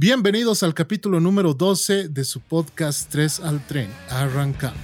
Bienvenidos al capítulo número 12 de su podcast 3 al tren. Arrancamos.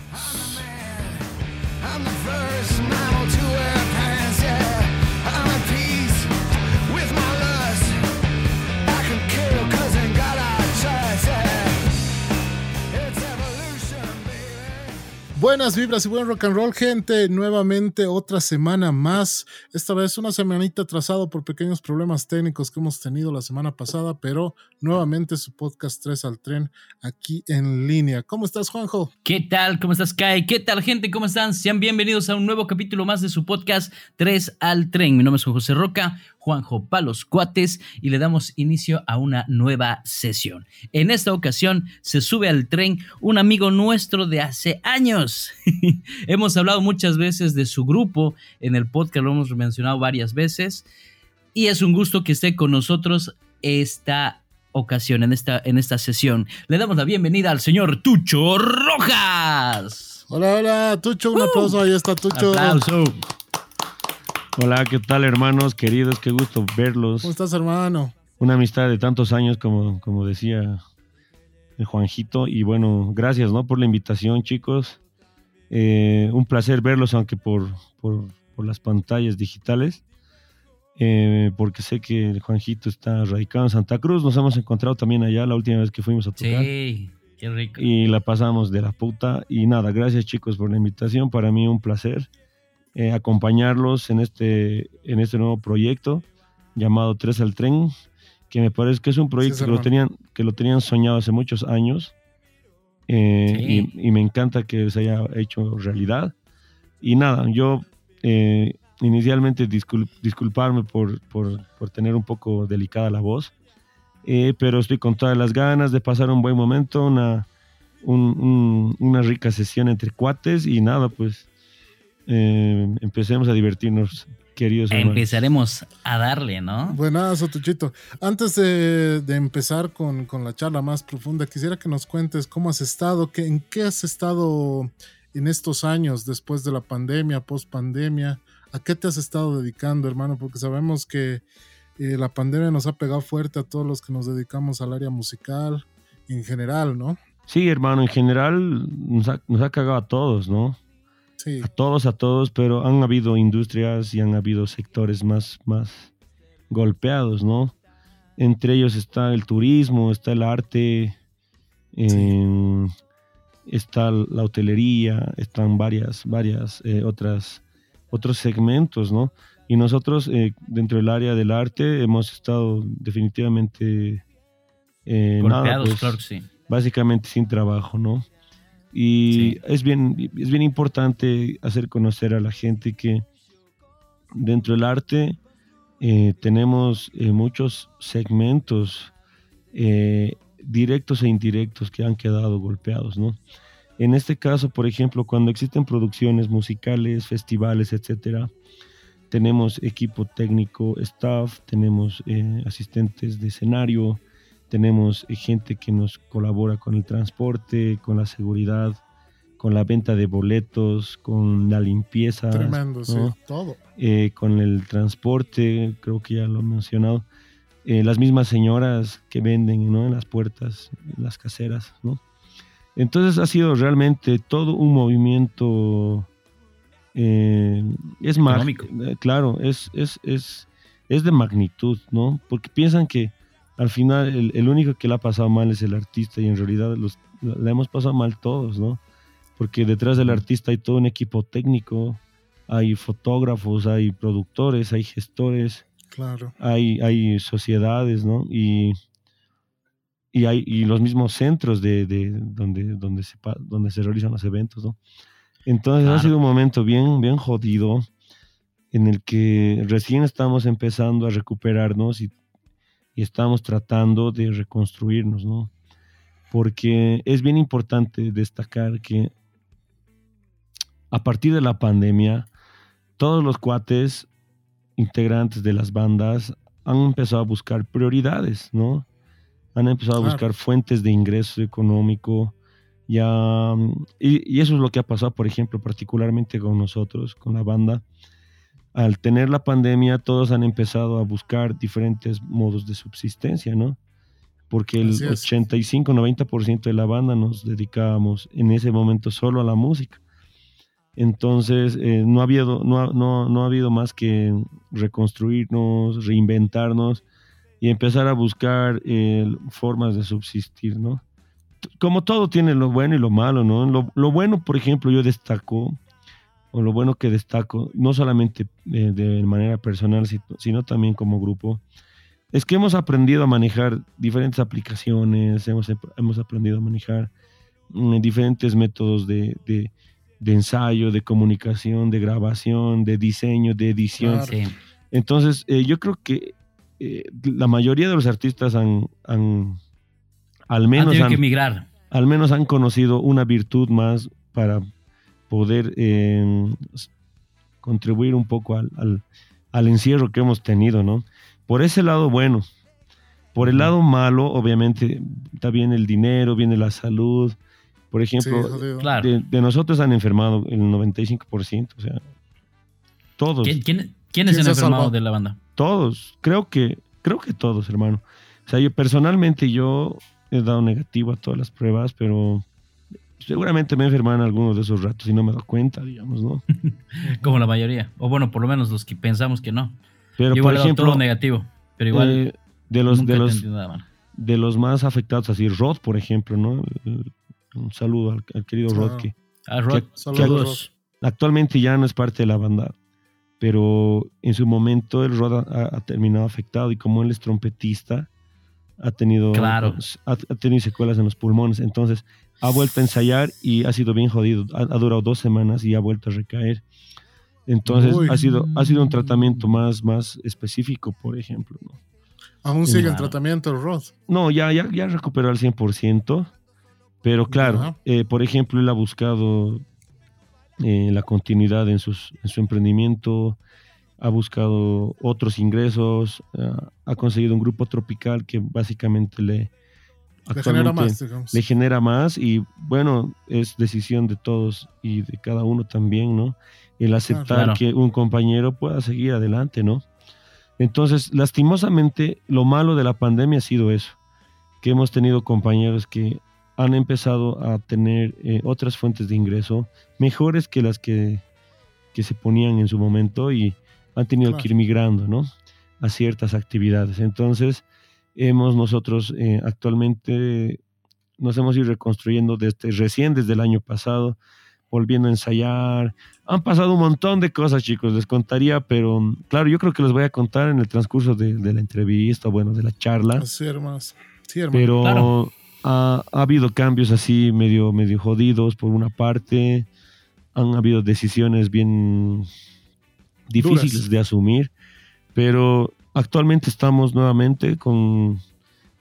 Buenas vibras y buen rock and roll, gente. Nuevamente otra semana más. Esta vez una semanita atrasado por pequeños problemas técnicos que hemos tenido la semana pasada, pero nuevamente su podcast 3 al tren aquí en línea. ¿Cómo estás, Juanjo? ¿Qué tal? ¿Cómo estás, Kai? ¿Qué tal, gente? ¿Cómo están? Sean bienvenidos a un nuevo capítulo más de su podcast 3 al tren. Mi nombre es Juan José Roca. Juanjo Palos Cuates y le damos inicio a una nueva sesión. En esta ocasión se sube al tren un amigo nuestro de hace años. hemos hablado muchas veces de su grupo en el podcast, lo hemos mencionado varias veces y es un gusto que esté con nosotros esta ocasión, en esta, en esta sesión. Le damos la bienvenida al señor Tucho Rojas. Hola, hola, Tucho, un aplauso, ahí está Tucho. Aplauso. Hola, ¿qué tal hermanos queridos? Qué gusto verlos. ¿Cómo estás, hermano? Una amistad de tantos años, como, como decía el Juanjito. Y bueno, gracias ¿no? por la invitación, chicos. Eh, un placer verlos, aunque por, por, las pantallas digitales. Eh, porque sé que el Juanjito está radicado en Santa Cruz. Nos hemos encontrado también allá la última vez que fuimos a tocar. Sí, qué rico. Y la pasamos de la puta. Y nada, gracias chicos por la invitación. Para mí un placer. Eh, acompañarlos en este, en este nuevo proyecto llamado Tres al Tren, que me parece que es un proyecto que, lo tenían, que lo tenían soñado hace muchos años eh, y, me encanta que se haya hecho realidad. Y nada, yo eh, inicialmente disculparme por, por, por, tener un poco delicada la voz, pero estoy con todas las ganas de pasar un buen momento, una, una rica sesión entre cuates y nada, pues eh, empecemos a divertirnos, queridos Empezaremos a darle, ¿no? Buenas, Tuchito. Antes de, empezar con, la charla más profunda, quisiera que nos cuentes cómo has estado, que, en qué has estado en estos años después de la pandemia, post pandemia. ¿A qué te has estado dedicando, hermano? Porque sabemos que eh, la pandemia nos ha pegado fuerte a todos los que nos dedicamos al área musical en general, ¿no? Sí, hermano, en general nos ha, nos ha cagado a todos, ¿no? A todos, a todos, pero han habido industrias y han habido sectores más, más golpeados, ¿no? Entre ellos está el turismo, está el arte, em, está la hotelería, están varias, varias eh, otras, otros segmentos, ¿no? Y nosotros eh, dentro del área del arte hemos estado definitivamente eh, golpeados, pues, claro sí. Básicamente sin trabajo, ¿no? Y es, bien, es bien importante hacer conocer a la gente que dentro del arte eh, tenemos eh, muchos segmentos eh, directos e indirectos que han quedado golpeados, ¿no? En este caso, por ejemplo, cuando existen producciones musicales, festivales, etcétera, tenemos equipo técnico, staff, tenemos asistentes de escenario, tenemos eh, gente que nos colabora con el transporte, con la seguridad, con la venta de boletos, con la limpieza. Tremendo, sí, todo. Eh, con el transporte, creo que ya lo he mencionado. Eh, las mismas señoras que venden ¿no? en las puertas, las caseras, ¿no? Entonces ha sido realmente todo un movimiento. es más, claro, es, es, es, es de magnitud, ¿no? Porque piensan que al final el, único que le ha pasado mal es el artista y en realidad los, le hemos pasado mal todos, ¿no? Porque detrás del artista hay todo un equipo técnico, hay fotógrafos, hay productores, hay gestores, claro. hay, hay sociedades, ¿no? Y, y hay y los mismos centros de, donde, donde, se, donde se realizan los eventos, ¿no? Entonces ha sido un momento bien, bien jodido en el que recién estamos empezando a recuperarnos y y estamos tratando de reconstruirnos, ¿no? Porque es bien importante destacar que a partir de la pandemia, todos los cuates integrantes de las bandas han empezado a buscar prioridades, ¿no? Han empezado a buscar fuentes de ingreso económico, ya, y, y, eso es lo que ha pasado, por ejemplo, particularmente con nosotros, con la banda al tener la pandemia, todos han empezado a buscar diferentes modos de subsistencia, ¿no? porque el 85-90% de la banda nos dedicábamos en ese momento solo a la música. Entonces, eh, no, ha habido, no, no, no, ha habido más que reconstruirnos, reinventarnos y empezar a buscar eh, formas de subsistir, ¿no? Como todo tiene lo bueno y lo malo, ¿no? Lo, lo bueno, por ejemplo, yo destaco, o lo bueno que destaco, no solamente de, de manera personal, sino también como grupo, es que hemos aprendido a manejar diferentes aplicaciones, hemos, hemos aprendido a manejar mm, diferentes métodos de, de, ensayo, de comunicación, de grabación, de diseño, de edición. Entonces, eh, yo creo que eh, la mayoría de los artistas han, al menos han, que al menos han conocido una virtud más para poder em, contribuir un poco al, al, al encierro que hemos tenido, ¿no? Por ese lado, bueno. Por el lado malo, obviamente, está bien el dinero, viene la salud. Por ejemplo, de, nosotros han enfermado el 95%, o sea, todos. ¿Quién, quiénes han enfermado de la banda? Todos, creo que, creo que todos, hermano. O sea, yo personalmente yo he dado negativo a todas las pruebas, pero seguramente me enferman algunos de esos ratos y no me doy cuenta, digamos, ¿no? Como la mayoría, o bueno, por lo menos los que pensamos que no. Pero por ejemplo, todo negativo, pero igual eh, de los de los de los más afectados así Rod, por ejemplo, ¿no? Un saludo al, querido Rod que, ah, Rod. Saludos. actualmente ya no es parte de la banda, pero en su momento el Rod ha, terminado afectado y como él es trompetista ha tenido ha, tenido secuelas en los pulmones, entonces ha vuelto a ensayar y ha sido bien jodido, ha durado dos semanas y ha vuelto a recaer. Entonces ha sido, ha sido un tratamiento más, más específico, por ejemplo. ¿no? ¿Aún sigue el tratamiento Roth? No, ya, ya, ya recuperó al 100%, pero claro, eh, por ejemplo, él ha buscado eh, la continuidad en, sus, en su emprendimiento, ha buscado otros ingresos, eh, ha conseguido un grupo tropical que básicamente le, le genera más, Le genera más y bueno, es decisión de todos y de cada uno también, ¿no? El aceptar que un compañero pueda seguir adelante, ¿no? Entonces, lastimosamente, lo malo de la pandemia ha sido eso, que hemos tenido compañeros que han empezado a tener eh, otras fuentes de ingreso mejores que las que, que, se ponían en su momento y han tenido que ir migrando, ¿no? A ciertas actividades. Entonces, hemos nosotros eh, actualmente nos hemos ido reconstruyendo desde recién desde el año pasado, volviendo a ensayar. Han pasado un montón de cosas, chicos, les contaría, pero claro, yo creo que les voy a contar en el transcurso de, la entrevista, bueno, de la charla. Sí, hermano. Pero ha, habido cambios así medio, medio jodidos por una parte. Han habido decisiones bien difíciles de asumir, pero Actualmente estamos nuevamente con,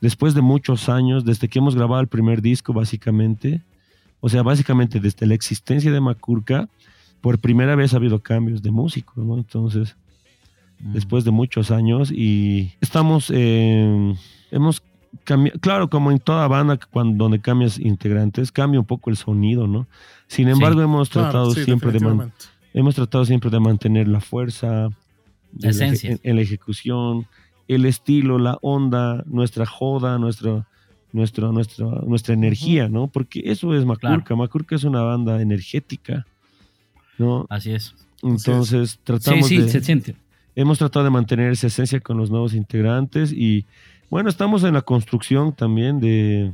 después de muchos años, desde que hemos grabado el primer disco, básicamente, o sea, básicamente desde la existencia de Macurca, por primera vez ha habido cambios de músicos, ¿no? Entonces, mm. después de muchos años y estamos, eh, hemos cambiado, claro, como en toda banda, cuando, donde cambias integrantes, cambia un poco el sonido, ¿no? Sin embargo, hemos tratado siempre de hemos tratado siempre de mantener la fuerza, la esencia. En, la ejecución, el estilo, la onda, nuestra joda, nuestro, nuestro, nuestra, nuestra energía, ¿no? Porque eso es Macurca. Macurca es una banda energética, ¿no? Así es. Entonces tratamos sí, sí, se siente. Hemos tratado de mantener esa esencia con los nuevos integrantes y bueno, estamos en la construcción también de,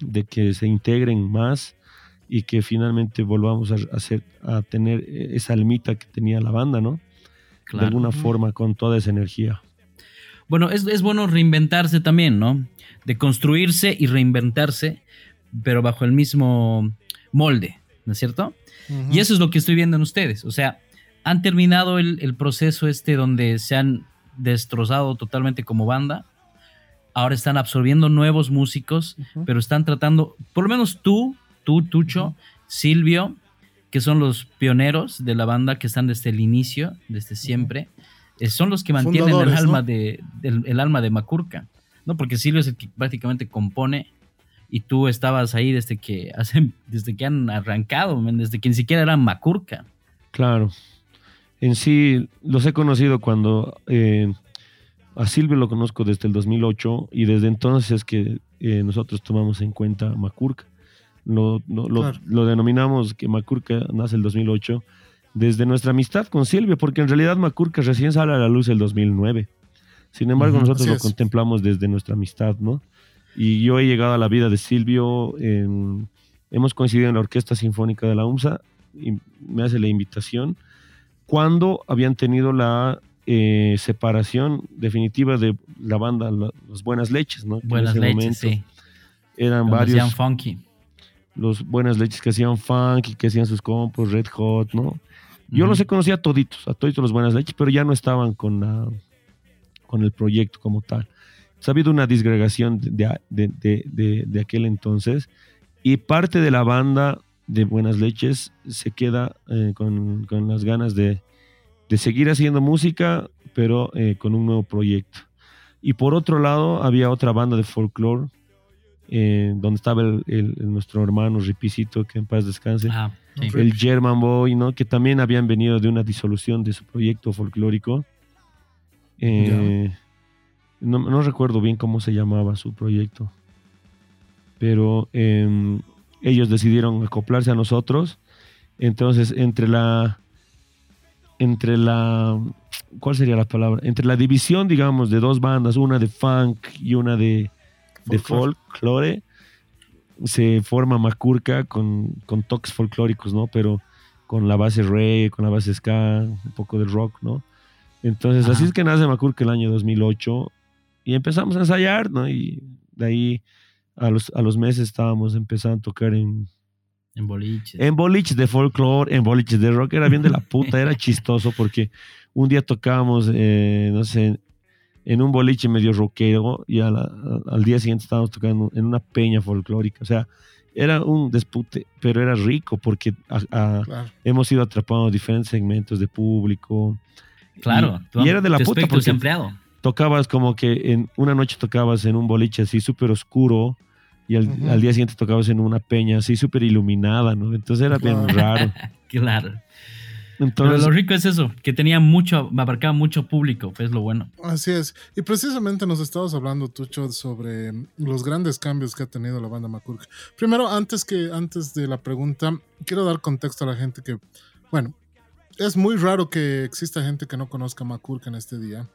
de que se integren más y que finalmente volvamos a, hacer, a tener esa almita que tenía la banda, ¿no? De alguna forma con toda esa energía. Bueno, es, bueno reinventarse también, ¿no? De construirse y reinventarse, pero bajo el mismo molde, ¿no es cierto? Y eso es lo que estoy viendo en ustedes. O sea, han terminado el, proceso este donde se han destrozado totalmente como banda. Ahora están absorbiendo nuevos músicos, pero están tratando, por lo menos tú, tú, Tucho, Silvio, que son los pioneros de la banda que están desde el inicio, desde siempre, eh, son los que mantienen el alma, de, el, alma de Macurca, ¿no? Porque Silvio es el que prácticamente compone y tú estabas ahí desde que, hacen, desde que han arrancado, desde que ni siquiera eran Macurca. Claro. En sí, los he conocido cuando eh, a Silvio lo conozco desde el 2008 y desde entonces es que eh, nosotros tomamos en cuenta Macurca. Lo, lo, denominamos que Macurca nace el 2008 desde nuestra amistad con Silvio, porque en realidad Macurca recién sale a la luz el 2009. Sin embargo, nosotros lo contemplamos desde nuestra amistad, ¿no? Y yo he llegado a la vida de Silvio, hemos coincidido en la Orquesta Sinfónica de la UMSA, y me hace la invitación, cuando habían tenido la eh, separación definitiva de la banda Las Buenas Leches, ¿no? Buenas Leches, sí. Eran varios. Funky. Los Buenas Leches que hacían funky, que hacían sus compos, Red Hot, ¿no? Yo los he conocido a toditos, a toditos los Buenas Leches, pero ya no estaban con, la, con el proyecto como tal. ha habido una disgregación de, de, aquel entonces y parte de la banda de Buenas Leches se queda eh, con, con, las ganas de, de seguir haciendo música, pero eh, con un nuevo proyecto. Y por otro lado, había otra banda de folclore, eh, donde estaba el, nuestro hermano Ripicito, que en paz descanse, ah, el German Boy, ¿no? que también habían venido de una disolución de su proyecto folclórico. Eh, no, no, recuerdo bien cómo se llamaba su proyecto, pero em, ellos decidieron acoplarse a nosotros. Entonces, entre la entre la, ¿cuál sería la palabra? Entre la división, digamos, de dos bandas, una de funk y una de, de folklore, se forma Macurca con, con toques folclóricos, ¿no? Pero con la base reggae, con la base ska, un poco de rock, ¿no? Entonces, así es que nace Macurca el año 2008 y empezamos a ensayar, ¿no? Y de ahí a los, a los meses estábamos empezando a tocar en, en boliches. En boliches de folclore, en boliches de rock. Era bien de la puta, era chistoso porque un día tocábamos, eh, no sé, en un boliche medio rockero y al día siguiente estábamos tocando en una peña folclórica. O sea, era un dispute, pero era rico porque hemos sido atrapados diferentes segmentos de público. Claro, y, era de la puta porque empleado. tocabas como que en una noche tocabas en un boliche así súper oscuro y al, día siguiente tocabas en una peña así súper iluminada, ¿no? Entonces era bien raro. claro. Entonces, Pero lo rico es eso, que tenía mucho, abarcaba mucho público, pues es lo bueno. Así es. Y precisamente nos estabas hablando, Tucho, sobre los grandes cambios que ha tenido la banda Macurca. Primero, antes, que, antes de la pregunta, quiero dar contexto a la gente que, bueno, es muy raro que exista gente que no conozca Macurca en este día.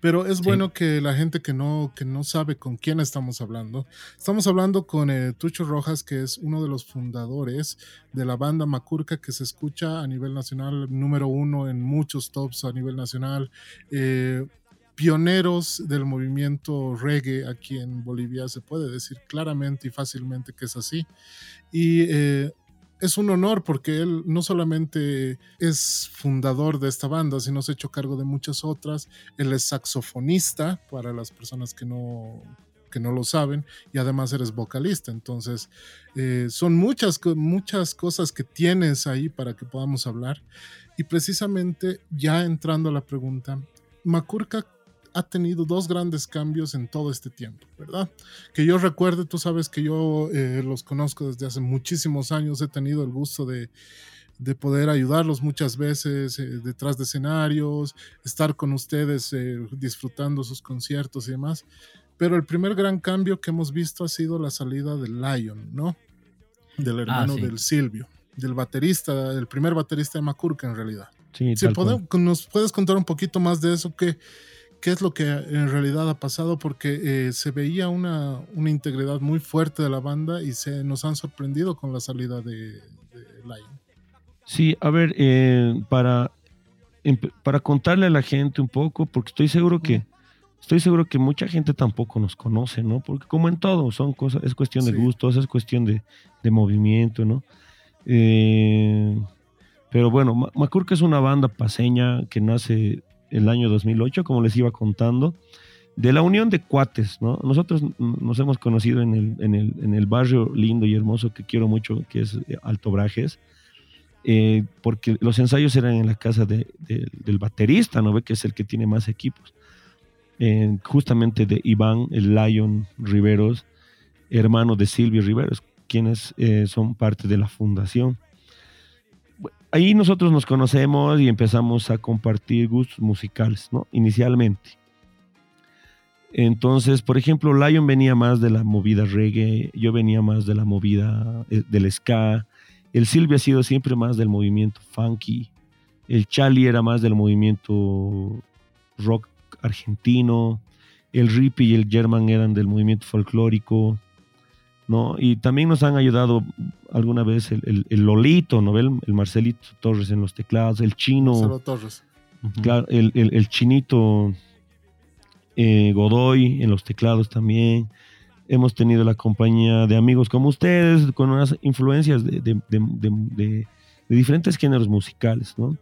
Pero es bueno que la gente que no, que no sabe con quién estamos hablando, estamos hablando con eh, Tucho Rojas, que es uno de los fundadores de la banda Macurca, que se escucha a nivel nacional, número uno en muchos tops a nivel nacional. Eh, pioneros del movimiento reggae aquí en Bolivia, se puede decir claramente y fácilmente que es así. Y eh, es un honor porque él no solamente es fundador de esta banda, sino se ha hecho cargo de muchas otras. Él es saxofonista para las personas que no, que no lo saben y además eres vocalista. Entonces, eh, son muchas, muchas cosas que tienes ahí para que podamos hablar. Y precisamente ya entrando a la pregunta, Macurca ha tenido dos grandes cambios en todo este tiempo, ¿verdad? Que yo recuerde, tú sabes que yo eh, los conozco desde hace muchísimos años, he tenido el gusto de, poder ayudarlos muchas veces eh, detrás de escenarios, estar con ustedes eh, disfrutando sus conciertos y demás. Pero el primer gran cambio que hemos visto ha sido la salida del Lion, ¿no? Del ah, hermano del Silvio, del baterista, el primer baterista de Macurca en realidad. Sí, ¿Nos puedes contar un poquito más de eso? que qué es lo que en realidad ha pasado, porque eh, se veía una, una, integridad muy fuerte de la banda y se nos han sorprendido con la salida de, de Lion. Sí, a ver, eh, para, para contarle a la gente un poco, porque estoy seguro que estoy seguro que mucha gente tampoco nos conoce, ¿no? Porque como en todo, son cosas, es cuestión de gustos, es cuestión de, de movimiento, ¿no? Eh, pero bueno, Macurca es una banda paseña que nace el año 2008, como les iba contando, de la unión de cuates, ¿no? Nosotros nos hemos conocido en el, barrio lindo y hermoso que quiero mucho, que es eh, Alto Brajes, eh, porque los ensayos eran en la casa de, del baterista, ¿no? Ve que es el que tiene más equipos. justamente de Iván, el Lion Riveros, hermano de Silvio Riveros, quienes eh, son parte de la fundación ahí nosotros nos conocemos y empezamos a compartir gustos musicales, ¿no? Inicialmente. Entonces, por ejemplo, Lion venía más de la movida reggae, yo venía más de la movida eh, del ska, el Silvio ha sido siempre más del movimiento funky, el Charlie era más del movimiento rock argentino, el Rippy y el German eran del movimiento folclórico, ¿no? Y también nos han ayudado alguna vez el, Lolito, ¿no? El, el, Marcelito Torres en los teclados, el chino. Marcelo Torres. Claro, el, chinito eh, Godoy en los teclados también. Hemos tenido la compañía de amigos como ustedes, con unas influencias de, diferentes géneros musicales, ¿no?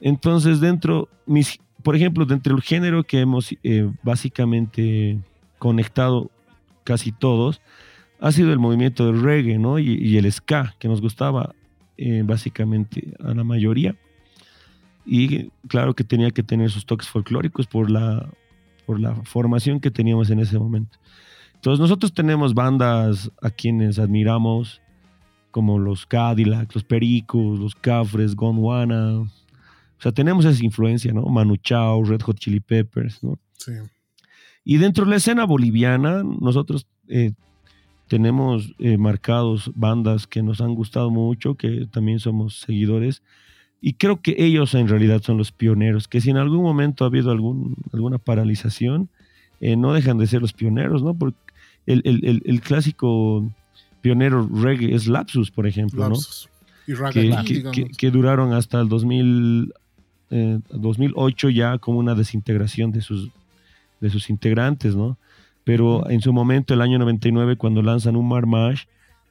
Entonces, dentro, mis, por ejemplo, dentro del género que hemos eh, básicamente conectado casi todos, ha sido el movimiento del reggae, ¿no? Y, el ska, que nos gustaba eh, básicamente a la mayoría. Y claro que tenía que tener sus toques folclóricos por la, por la formación que teníamos en ese momento. Entonces nosotros tenemos bandas a quienes admiramos, como los Cadillac, los Pericos, los Cafres, Gondwana. O sea, tenemos esa influencia, ¿no? Manu Chao, Red Hot Chili Peppers, ¿no? Sí. Y dentro de la escena boliviana, nosotros eh, tenemos eh, marcados bandas que nos han gustado mucho, que también somos seguidores. Y creo que ellos en realidad son los pioneros, que si en algún momento ha habido algún, alguna paralización, eh, no dejan de ser los pioneros, ¿no? Porque el, clásico pionero reggae es Lapsus, por ejemplo, Lapsus. ¿no? Y que, duraron hasta el 2000, 2008 eh, ya como una desintegración de sus, de sus integrantes, ¿no? Pero en su momento, el año 99, cuando lanzan un Marmash,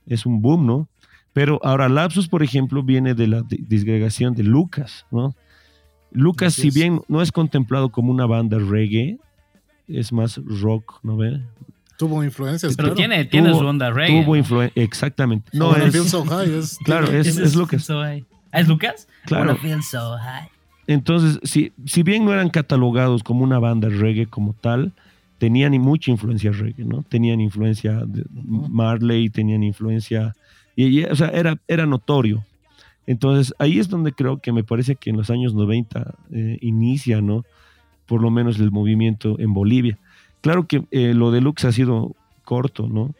es un boom, ¿no? Pero ahora Lapsus, por ejemplo, viene de la disgregación de Lucas, ¿no? Lucas, si bien no es contemplado como una banda reggae, es más rock, ¿no ve? Tuvo influencias. Pero tiene, tiene su onda reggae. Tuvo influencia, exactamente. No, es, so high, es, claro, es, Lucas. ¿Ah, ¿Es Lucas? Claro. So high. Entonces, si, si bien no eran catalogados como una banda reggae como tal, tenían mucha influencia reggae, ¿no? Tenían influencia de Marley, tenían influencia, y, o sea, era, era notorio. Entonces, ahí es donde creo que me parece que en los años 90 eh, inicia, ¿no? Por lo menos el movimiento en Bolivia. Claro que eh, lo de Lux ha sido corto, ¿no?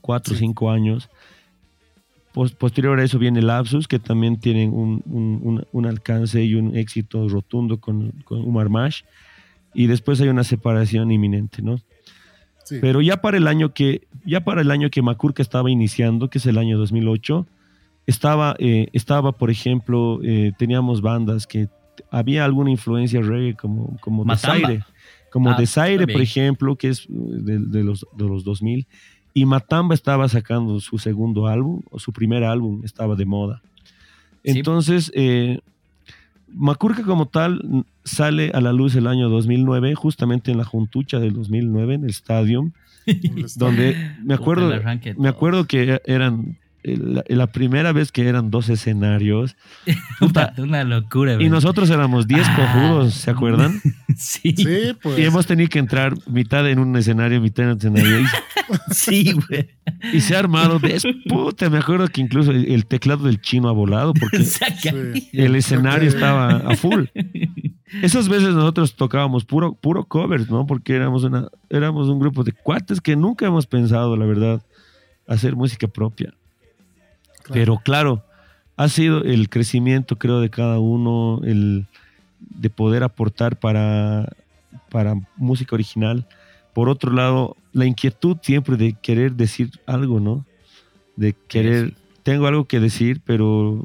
Cuatro o cinco años. posterior a eso viene Lapsus, que también tienen un, alcance y un éxito rotundo con, con Umar Mash y después hay una separación inminente, ¿no? Pero ya para el año que ya para el año que Macurca estaba iniciando, que es el año 2008, estaba eh, estaba por ejemplo eh, teníamos bandas que había alguna influencia reggae como como Desaire, como ah, Desaire por ejemplo, que es de, los de los 2000 y Matamba estaba sacando su segundo álbum o su primer álbum estaba de moda. Entonces, eh, Macurca como tal sale a la luz el año 2009, justamente en la juntucha del 2009, en el estadio, donde me acuerdo, me acuerdo que eran la, primera vez que eran dos escenarios. una locura, Y nosotros éramos 10 ah. cojudos, ¿se acuerdan? sí. pues. Y hemos tenido que entrar mitad en un escenario, mitad en un escenario. sí, güey. Y se ha armado de puta. Me acuerdo que incluso el, teclado del chino ha volado porque el escenario estaba a full. Esas veces nosotros tocábamos puro, puro covers, ¿no? Porque éramos, una, éramos un grupo de cuates que nunca hemos pensado, la verdad, hacer música propia. Pero claro, ha sido el crecimiento, creo, de cada uno, el de poder aportar para, para música original. Por otro lado, la inquietud siempre de querer decir algo, ¿no? De querer, tengo algo que decir, pero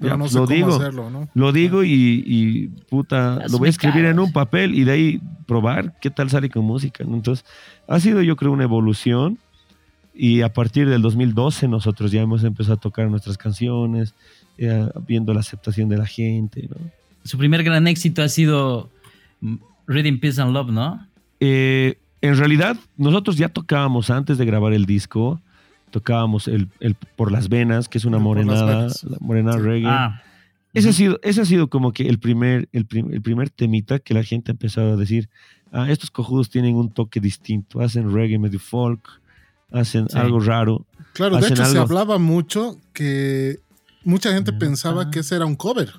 no sé lo cómo digo, hacerlo, ¿no? Lo digo y, y puta, lo voy a escribir en un papel y de ahí probar qué tal sale con música. Entonces, ha sido yo creo una evolución y a partir del 2012 nosotros ya hemos empezado a tocar nuestras canciones, eh, viendo la aceptación de la gente. Su primer gran éxito ha sido Reading Peace and Love, ¿no? Eh, en realidad, nosotros ya tocábamos antes de grabar el disco, tocábamos el, Por las Venas, que es una morenada, la morenada reggae. Ah. Ese, ha sido, ese ha sido como que el primer, el, el primer temita que la gente ha empezado a decir, ah, estos cojudos tienen un toque distinto, hacen reggae medio folk, hacen algo raro. Claro, de hecho se hablaba mucho que mucha gente pensaba que ese era un cover,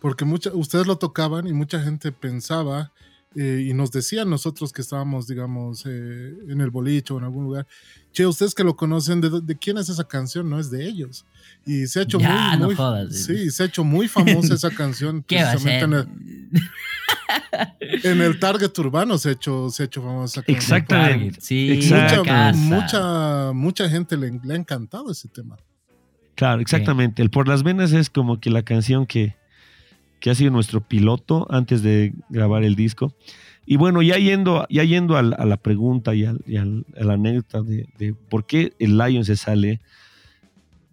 porque mucha, ustedes lo tocaban y mucha gente pensaba eh, y nos decían nosotros que estábamos, digamos, eh, en el boliche o en algún lugar, che, ustedes que lo conocen, ¿de, de quién es esa canción? No es de ellos. Y se ha hecho Ya, muy, no muy- jodas. sí, se ha hecho muy famosa esa canción. ¿Qué va a ser? precisamente En el, en el Target urbano se ha hecho, se ha hecho famosa. Exactamente. Target, Sí. Mucha, mucha, mucha gente le, le ha encantado ese tema. Claro, exactamente. El Por las Venas es como que la canción que, que ha sido nuestro piloto antes de grabar el disco. Y bueno, ya yendo, ya yendo a, la pregunta y, al- y al- a la anécdota de, de por qué el Lion se sale.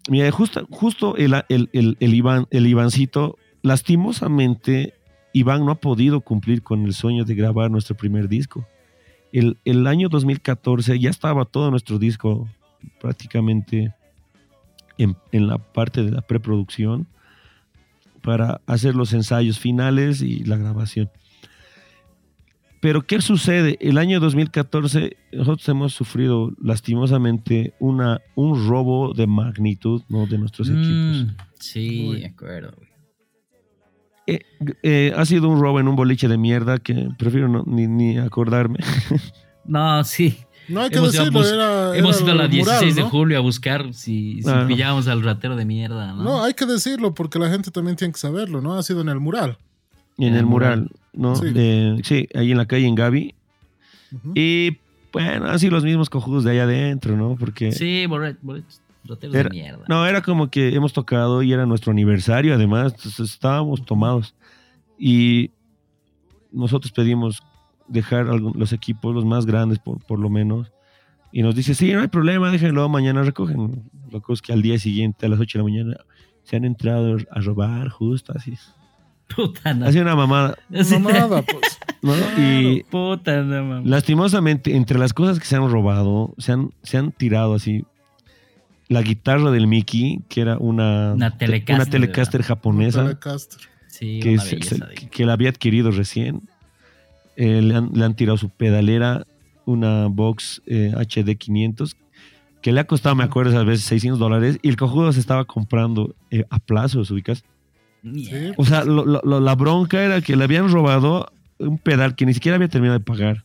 Mira, justo, justo el, el, el, el Iván, el Ivancito, lastimosamente, Iván no ha podido cumplir con el sueño de grabar nuestro primer disco. El, el año 2014 ya estaba todo nuestro disco prácticamente en, en la parte de la preproducción para hacer los ensayos finales y la grabación. Pero ¿qué sucede? El año 2014 nosotros hemos sufrido lastimosamente una, un robo de magnitud ¿no? de nuestros Mm, equipos. Sí, de acuerdo. güey. Eh, eh, ha sido un robo en un boliche de mierda que prefiero no- ni, ni acordarme. No, sí. No hay que Hemos ido a decirlo, era, Hemos era ido a la el 16 mural, de julio a buscar si, si Ah. pillábamos al ratero de mierda, ¿no? No, hay que decirlo porque la gente también tiene que saberlo, ¿no? Ha sido en el mural. en En el el mural, ¿no? Sí. Eh, sí, ahí en la calle en Gaby. Y bueno, así los mismos cojudos de allá adentro, ¿no? Porque Sí, borret, borret- Era- de mierda. No, era como que hemos tocado y era nuestro aniversario, además, entonces estábamos tomados. Y nosotros pedimos dejar los equipos, los más grandes por, por lo menos. Y nos dice, sí, no hay problema, déjenlo, mañana recogen. Lo que es que al día siguiente, a las 8 de la mañana, se han entrado a robar, justo así. Puta, no. Así una mamada, Sí. Mamada, pues. ¿no? Y Puta, no, mames. lastimosamente, entre las cosas que se han robado, se han, se han tirado así. La guitarra del Mickey, que era una, Una Telecaster, una Telecaster japonesa. Telecaster. Sí, que, una se- belleza. se- de- que- que la había adquirido recién. Eh, le, han, le han tirado su pedalera, una Box eh, HD 500, que le ha costado, me acuerdo, esas veces 600 dólares, y el cojudo se estaba comprando eh, a plazos, ubicas. Mierda. O sea, lo- lo- lo- la bronca era que le habían robado un pedal que ni siquiera había terminado de pagar.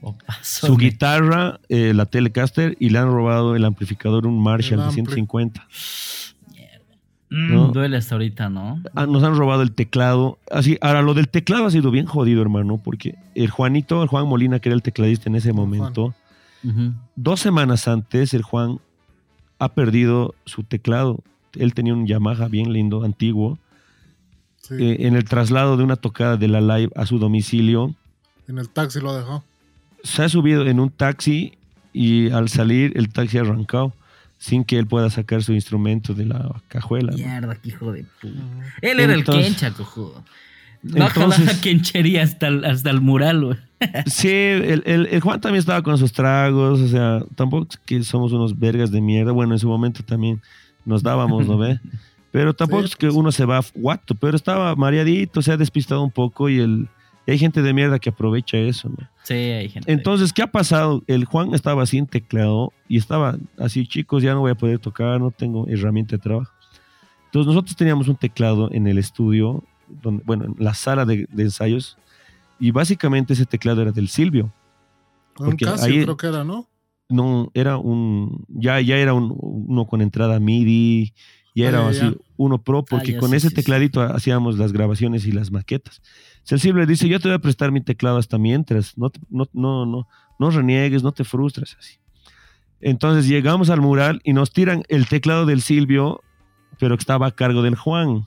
O pasó Su guitarra, eh, la Telecaster, y le han robado el amplificador, un Marshall de ampli. 150. Mm, ¿no? Duele hasta ahorita, ¿no? Ah, nos han robado el teclado. Así, ahora lo del teclado ha sido bien jodido, hermano, porque el Juanito, el Juan Molina, que era el tecladista en ese momento, dos semanas antes, el Juan ha perdido su teclado. Él tenía un Yamaha bien lindo, antiguo. Sí. Eh, en el traslado de una tocada de la live a su domicilio, En el taxi lo dejó. Se ha subido en un taxi y al salir el taxi ha arrancado sin que él pueda sacar su instrumento de la cajuela. ¿no? Mierda, qué hijo de puta. Él era Entonces- el Kencha, cojudo. Baja Entonces- la kenchería hasta el, hasta el mural, güey. Sí, el, el- el Juan también estaba con sus tragos, o sea, tampoco es que somos unos vergas de mierda. Bueno, en su momento también nos dábamos, ¿no ve? Pero tampoco Sí, es que uno se va guato, pero estaba mareadito, se ha despistado un poco y, el, y hay gente de mierda que aprovecha eso, ¿no? Sí, hay gente. Entonces, ¿qué ha pasado? El Juan estaba sin teclado y estaba así, chicos, ya no voy a poder tocar, no tengo herramienta de trabajo. Entonces, nosotros teníamos un teclado en el estudio, donde, bueno, en la sala de, de ensayos, y básicamente ese teclado era del Silvio. Un Porque Casio ahí- creo que era, ¿no? No, era un, ya, ya era un, uno con entrada MIDI, ya era Ah, ya, así, ya. uno pro, porque ya, con sí, ese sí, sí. tecladito hacíamos las grabaciones y las maquetas. Si el Silvio le dice, yo te voy a prestar mi teclado hasta mientras, no, te- no, no, no, no reniegues, no te frustres así. Entonces llegamos al mural y nos tiran el teclado del Silvio, pero que estaba a cargo del Juan.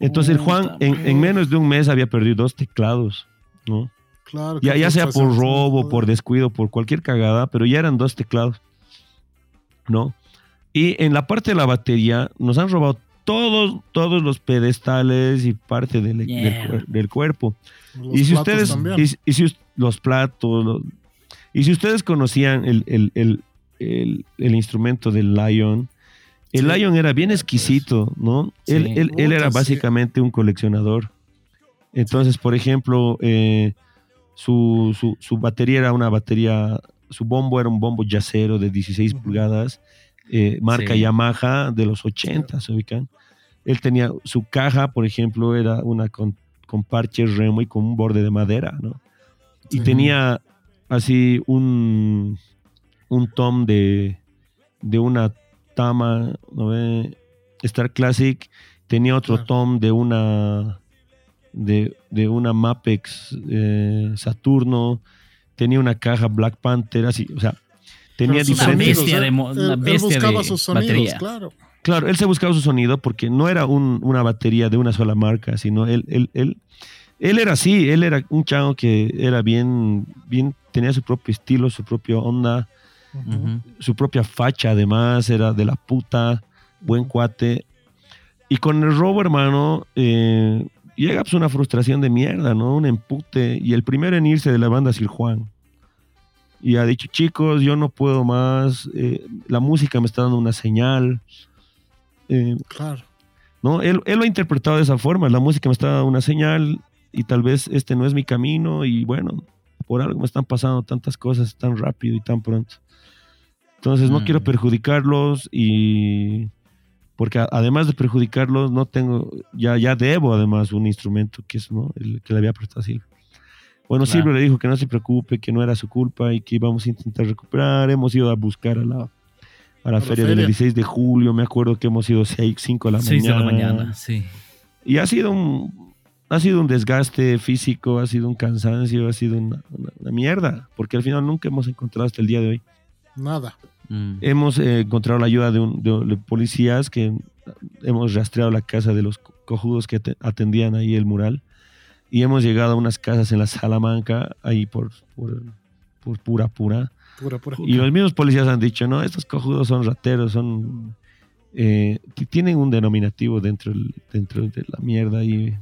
Entonces el Juan en, menos de un mes había perdido dos teclados, ¿no? Claro. Ya, ya sea por robo, por descuido, por cualquier cagada, pero ya eran dos teclados, ¿no? Y en la parte de la batería nos han robado todos, todos los pedestales y parte del, del Mierda. cuer- del cuerpo. Los y si ustedes, y, y si los platos, los- y si ustedes conocían el, el- el- el- el instrumento del Lion, el Sí. Lion era bien exquisito, ¿no? Sí. Él, él- él era básicamente un coleccionador. Entonces, por ejemplo, eh, su, su- su batería era una batería, su bombo era un bombo yacero de 16 Ujú. pulgadas, eh, marca Sí. Yamaha de los 80, ¿se ubican? Él tenía su caja, por ejemplo, era una con, con parches remo y con un borde de madera, ¿no? Y Sí. tenía así un, un tom de, de una Tama, ¿no ve? Star Classic, tenía otro Claro. tom de una de, de una Mapex eh, Saturno, tenía una caja Black Panther, así, o sea, tenía Una diferentes... sonidos, bestia él- de una él- él bestia buscaba de sus sonidos, batería. claro. Claro, él se buscaba su sonido porque no era un- una batería de una sola marca, sino él, él, él, él era así, él era un chavo que era bien, bien, tenía su propio estilo, su propia onda, su propia facha además, era de la puta, buen cuate. Y con el robo, hermano, eh, llega pues una frustración de mierda, ¿no? Un empute. Y el primero en irse de la banda es el Juan. Y ha dicho, chicos, yo no puedo más, eh, la música me está dando una señal. Eh, Claro. ¿no? Él, él lo ha interpretado de esa forma, la música me está dando una señal y tal vez este no es mi camino y bueno, por algo me están pasando tantas cosas tan rápido y tan pronto. Entonces no Mm. quiero perjudicarlos y porque a- además de perjudicarlos no tengo, ya, ya debo además un instrumento que es ¿no? el que le había prestado a Silvio. Bueno, Claro. Silvio le dijo que no se preocupe, que no era su culpa y que íbamos a intentar recuperar. Hemos ido a buscar a la, a la la feria del feria. 16 de julio. Me acuerdo que hemos ido 6, 5 de la Seis de mañana. la mañana, sí. Y ha sido un, ha sido un desgaste físico, ha sido un cansancio, ha sido una, una- una mierda, porque al final nunca hemos encontrado hasta el día de hoy. Nada. Mm. Hemos eh, encontrado la ayuda de, un- de- de policías que hemos rastreado la casa de los co- cojudos que ate- atendían ahí el mural y hemos llegado a unas casas en la Salamanca, ahí por, por, por pura pura. Pura, pura. Y los mismos policías han dicho, no, estos cojudos son rateros, son... eh, tienen un denominativo dentro, del- dentro de la mierda y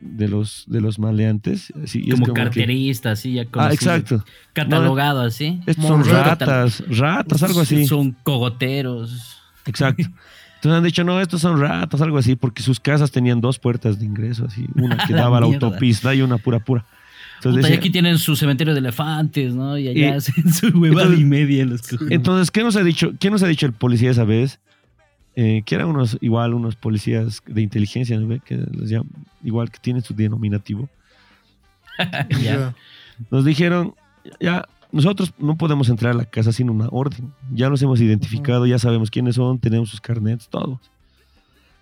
de los, de los maleantes. Así, y es Como como que- ya ah, exacto. Catalogado así. Estos son ratas, ratas, algo así. Son cogoteros. Exacto. Entonces han dicho, no, estos son ratas, algo así, porque sus casas tenían dos puertas de ingreso, así, una que daba a la autopista y una pura pura. Entonces, Puta, y decía- aquí tienen su cementerio de elefantes, ¿no? Y allá Y- hacen su huevada entonces- y media en los cojones. Entonces, ¿qué nos ha dicho, qué nos ha dicho el policía esa vez? Eh, que eran unos, igual, unos policías de inteligencia, ¿no? Que llaman- igual que tienen su denominativo. Nos dijeron, ya, nosotros no podemos entrar a la casa sin una orden. Ya los hemos identificado, ya sabemos quiénes son, tenemos sus carnets, todo.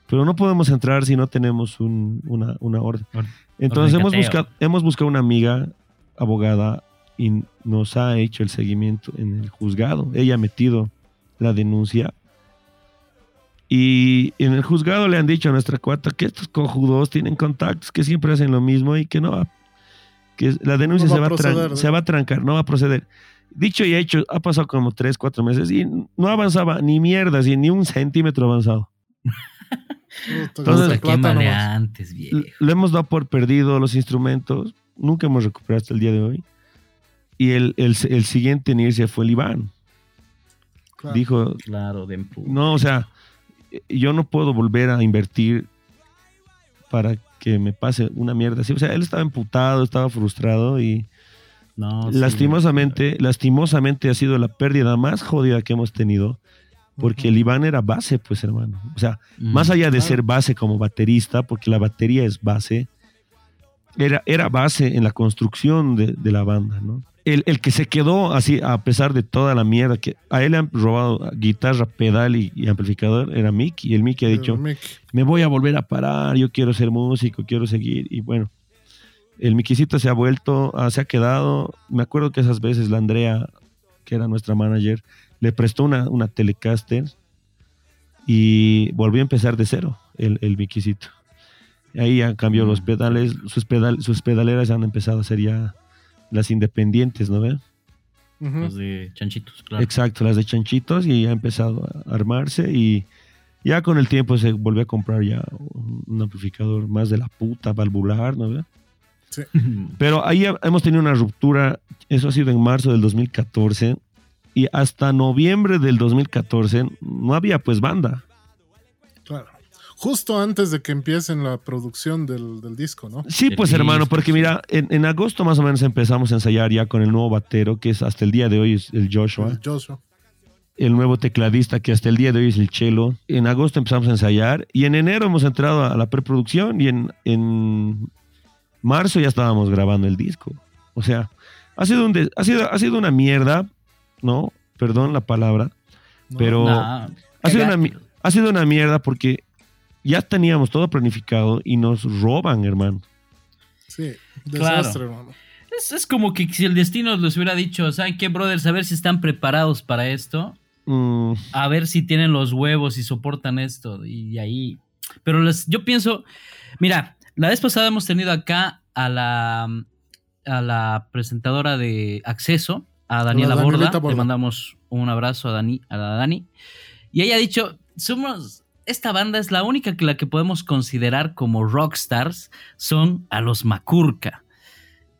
Pero no podemos entrar si no tenemos un- una, una orden. Or- Entonces hemos buscado, hemos buscado una amiga abogada y nos ha hecho el seguimiento en el juzgado. Ella ha metido la denuncia. Y en el juzgado le han dicho a nuestra cuata que estos cojudos tienen contactos, que siempre hacen lo mismo y que no va, que la denuncia No va se, va proceder, ¿no? se va a trancar, no va a proceder. Dicho y hecho, ha pasado como tres, cuatro meses y no avanzaba ni mierda, así, ni un centímetro avanzado. Entonces, qué maleantes, viejo. Lo hemos dado por perdido los instrumentos, nunca hemos recuperado hasta el día de hoy. Y el, el, el siguiente en irse fue el Iván. Claro. Dijo, Claro, de no, o sea, yo no puedo volver a invertir para que me pase una mierda así. O sea, él estaba emputado, estaba frustrado y No, sí. lastimosamente, lastimosamente ha sido la pérdida más jodida que hemos tenido. Porque el Iván era base, pues hermano. O sea, Mm. más allá de claro. ser base como baterista, porque la batería es base, era, era base en la construcción de, de la banda, ¿no? El, el que se quedó así, a pesar de toda la mierda, que a él le han robado guitarra, pedal y, y amplificador, era Mick, y el Mick ha dicho, Mick. me voy a volver a parar, yo quiero ser músico, quiero seguir, y bueno, el Miquisito se ha vuelto, ah, se ha quedado, me acuerdo que esas veces la Andrea, que era nuestra manager, le prestó una, una Telecaster y volvió a empezar de cero el, el Miquisito. Ahí ya cambió los Mm. pedales, sus, pedal, sus pedaleras han empezado a ser ya las independientes, ¿no ve? Los de chanchitos, claro. Exacto, las de chanchitos y ya ha empezado a armarse y ya con el tiempo se volvió a comprar ya un amplificador más de la puta valvular, ¿no ve? Pero ahí hemos tenido una ruptura, eso ha sido en marzo del 2014 y hasta noviembre del 2014 no había pues banda. Claro. Justo antes de que empiecen la producción del, del disco, ¿no? Sí, pues hermano, disco, porque mira, en, en agosto más o menos empezamos a ensayar ya con el nuevo batero, que es hasta el día de hoy es el Joshua. El Joshua. el nuevo tecladista que hasta el día de hoy es el Chelo. En agosto empezamos a ensayar y en enero hemos entrado a la preproducción y en, en, marzo ya estábamos grabando el disco. O sea, ha sido, un ha sido, ha sido una mierda, ¿no? Perdón la palabra, pero ha, sido una, ha sido una mierda porque ya teníamos todo planificado y nos roban, hermano. Sí, desastre, hermano. Es, como que si el destino les hubiera dicho, ¿saben qué, brothers? A ver si están preparados para esto. Mm. A ver si tienen los huevos y soportan esto. Y ahí. Pero les, yo pienso, mira, la vez pasada hemos tenido acá a la, a la presentadora de Acceso, a Daniela Borda. Le mandamos un abrazo a, Dani, a Dani. Y ella ha dicho, somos, esta banda es la única que la que podemos considerar como rockstars son a los Macurca.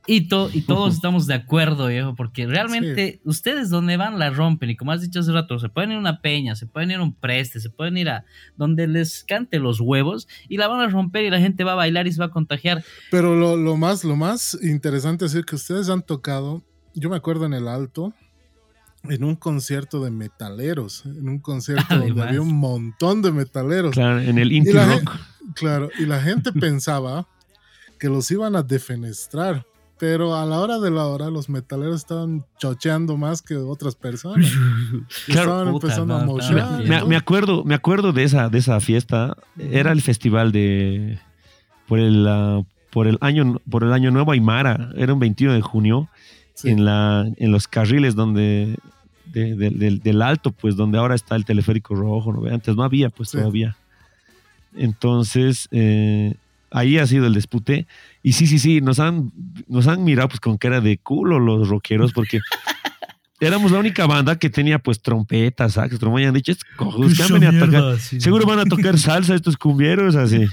Y, y todos estamos de acuerdo, viejo, porque realmente ustedes donde van la rompen. Y como has dicho hace rato, se pueden ir a una peña, se pueden ir a un preste, se pueden ir a donde les cante los huevos y la van a romper y la gente va a bailar y se va a contagiar. Pero lo, más, lo más interesante es que ustedes han tocado, yo me acuerdo en el Alto, en un concierto de metaleros, en un concierto donde había un montón de metaleros. Claro, en el indie rock. claro, y la gente pensaba que los iban a defenestrar pero a la hora de la hora los metaleros estaban chocheando más que otras personas. estaban empezando a mochar. Me, acuerdo, me acuerdo de esa, de esa fiesta. Era el festival de por el ah, por el año por el año nuevo Aymara. Era un 21 de junio en la en los carriles donde del, alto, pues donde ahora está el teleférico rojo. ¿no? Antes no había, pues todavía. Entonces, eh, ahí ha sido el dispute. Y sí, sí, sí, nos han, nos han mirado pues con cara de culo los rockeros porque éramos la única banda que tenía pues trompetas, sax, trompetas. Han dicho, a tocar. Seguro van a tocar salsa estos cumbieros así.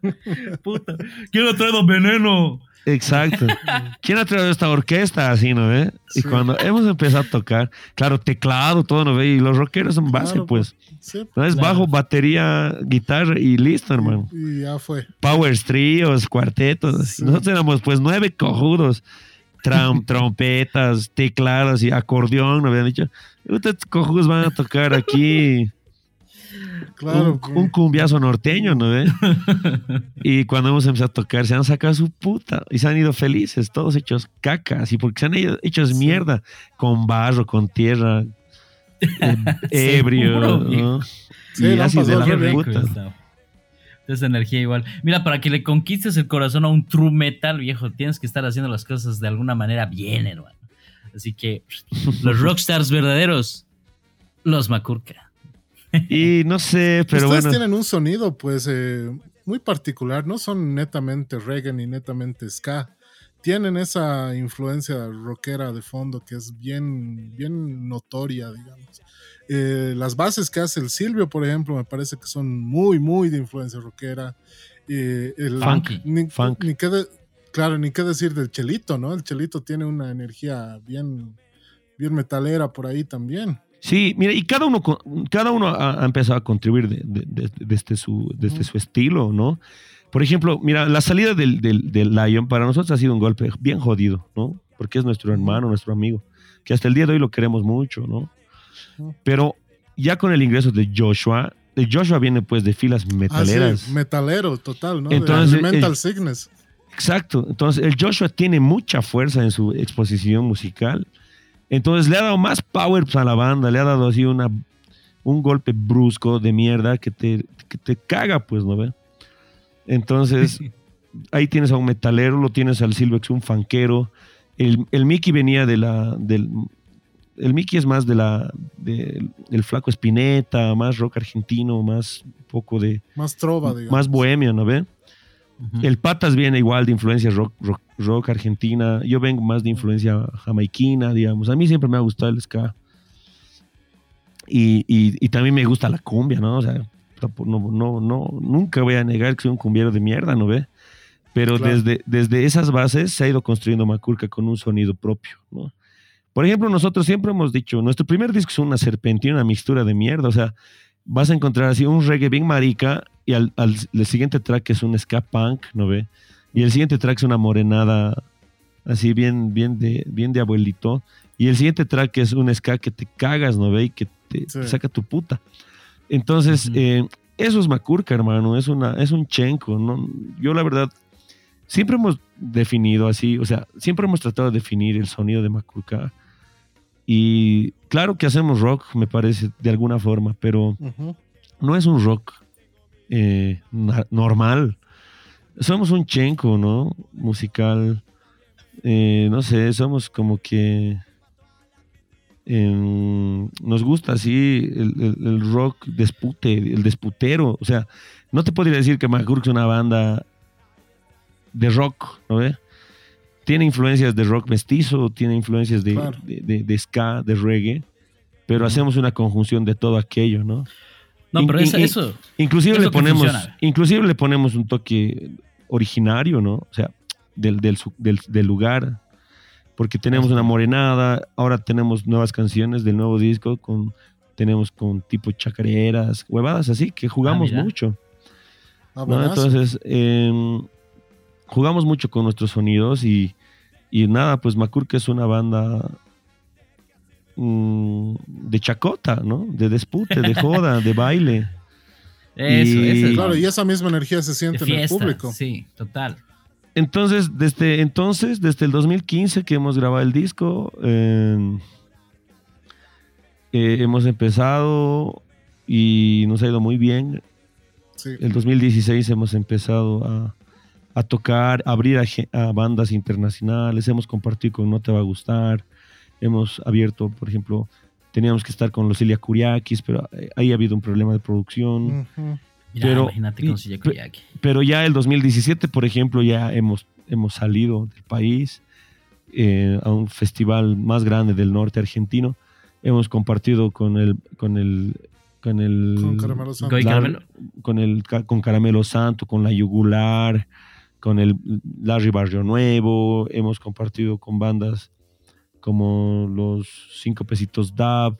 Puta, ¿quién ha traído veneno? Exacto. ¿Quién ha traído esta orquesta así, no ve? Y cuando hemos empezado a tocar, claro, teclado, todo, ¿no ve? Y los rockeros son base, pues. Sí, ¿No es bajo, batería, guitarra y listo, hermano. Y, ya fue. Power tríos, cuartetos. Nosotros éramos pues nueve cojudos. trompetas, teclados y acordeón, me habían dicho. Ustedes cojudos van a tocar aquí Claro. Un, cumbiazo norteño, ¿no ve? y cuando hemos empezado a tocar, se han sacado su puta y se han ido felices, todos hechos caca, así porque se han ido hechos mierda, con barro, con tierra, ebrio, ¿no? Sí, y así de la puta. Esa energía igual. Mira, para que le conquistes el corazón a un true metal, viejo, tienes que estar haciendo las cosas de alguna manera bien, hermano. Así que los rockstars verdaderos, los Macurca. Y no sé, pero Ustedes tienen un sonido, pues, eh, muy particular. No son netamente reggae ni netamente ska. Tienen esa influencia rockera de fondo que es bien, bien notoria, digamos. Eh, las bases que hace el Silvio, por ejemplo, me parece que son muy, muy de influencia rockera. Eh, el, Funky. Ni, claro, ni qué decir del Chelito, ¿no? El Chelito tiene una energía bien, bien metalera por ahí también. Sí, mira, y cada uno, cada uno ha, empezado a contribuir desde, su, desde su estilo, ¿no? Por ejemplo, mira, la salida del, del, Lion para nosotros ha sido un golpe bien jodido, ¿no? Porque es nuestro hermano, nuestro amigo, que hasta el día de hoy lo queremos mucho, ¿no? Pero ya con el ingreso de Joshua, el Joshua viene pues de filas ah, metaleras. metalero, total, ¿no? Entonces, Mental Sickness. Exacto. Entonces, el Joshua tiene mucha fuerza en su exposición musical. Entonces le ha dado más power pues, a la banda, le ha dado así una, un golpe brusco de mierda que te, te caga, pues, ¿no ve? Entonces, ahí tienes a un metalero, lo tienes al Silvex, un fanquero. El, el Mickey venía de la. Del, el Mickey es más de la. del flaco Espineta, más rock argentino, más un poco de. Más trova, digamos. Más bohemio, ¿no ve? El Patas viene igual de influencia rock, rock, argentina. Yo vengo más de influencia jamaiquina, digamos. A mí siempre me ha gustado el ska. Y, también me gusta la cumbia, ¿no? O sea, no, no, no, nunca voy a negar que soy un cumbiero de mierda, ¿no ve? Pero desde, desde esas bases se ha ido construyendo Macurca con un sonido propio, ¿no? Por ejemplo, nosotros siempre hemos dicho, nuestro primer disco es una serpentina, una mixtura de mierda, o sea, vas a encontrar así un reggae bien marica y al, el siguiente track es un ska punk, ¿no ve? Y el siguiente track es una morenada así bien, bien de, bien de abuelito. Y el siguiente track es un ska que te cagas, ¿no ve? Y que te, saca tu puta. Entonces, eh, eso es Macurca, hermano. Es, una, es un chenco. ¿no? Yo la verdad siempre hemos definido así, o sea, siempre hemos tratado de definir el sonido de Makurka. Y claro que hacemos rock, me parece, de alguna forma, pero no es un rock eh, normal. Somos un chenco, ¿no? Musical. Eh, no sé, somos como que em, nos gusta así el, rock despute, el desputero. O sea, no te podría decir que Makurk es una banda de rock, ¿no ve? Tiene influencias de rock mestizo, tiene influencias de, de, ska, de reggae, pero hacemos una conjunción de todo aquello, ¿no? No, pero eso, inclusive le ponemos, inclusive le ponemos un toque originario, ¿no? O sea, del, del, lugar, porque tenemos una morenada, ahora tenemos nuevas canciones del nuevo disco, con, tenemos con tipo chacareras, huevadas así, que jugamos ah, mucho. Ah, Entonces, em, jugamos mucho con nuestros sonidos y, y nada, pues que es una banda mm, de chacota, ¿no? De dispute, de joda, de baile. Eso, y, claro, y esa misma energía se siente en el público. Sí, total. Entonces, desde entonces, desde el 2015 que hemos grabado el disco, em, eh, hemos empezado y nos ha ido muy bien. Sí. El 2016 hemos empezado a, a tocar, abrir a, bandas internacionales, hemos compartido con No Te Va a Gustar, hemos abierto, por ejemplo, teníamos que estar con los Ilia Kuriakis, pero ahí ha habido un problema de producción. pero, imagínate con Kuriaki. Pero ya el 2017, por ejemplo, ya hemos, hemos salido del país eh, a un festival más grande del norte argentino. Hemos compartido con el, con el con el con Caramelo Santo, con, el con Caramelo Santo, con la Yugular, con el Larry Barrio Nuevo, hemos compartido con bandas como los Cinco Pesitos Dab,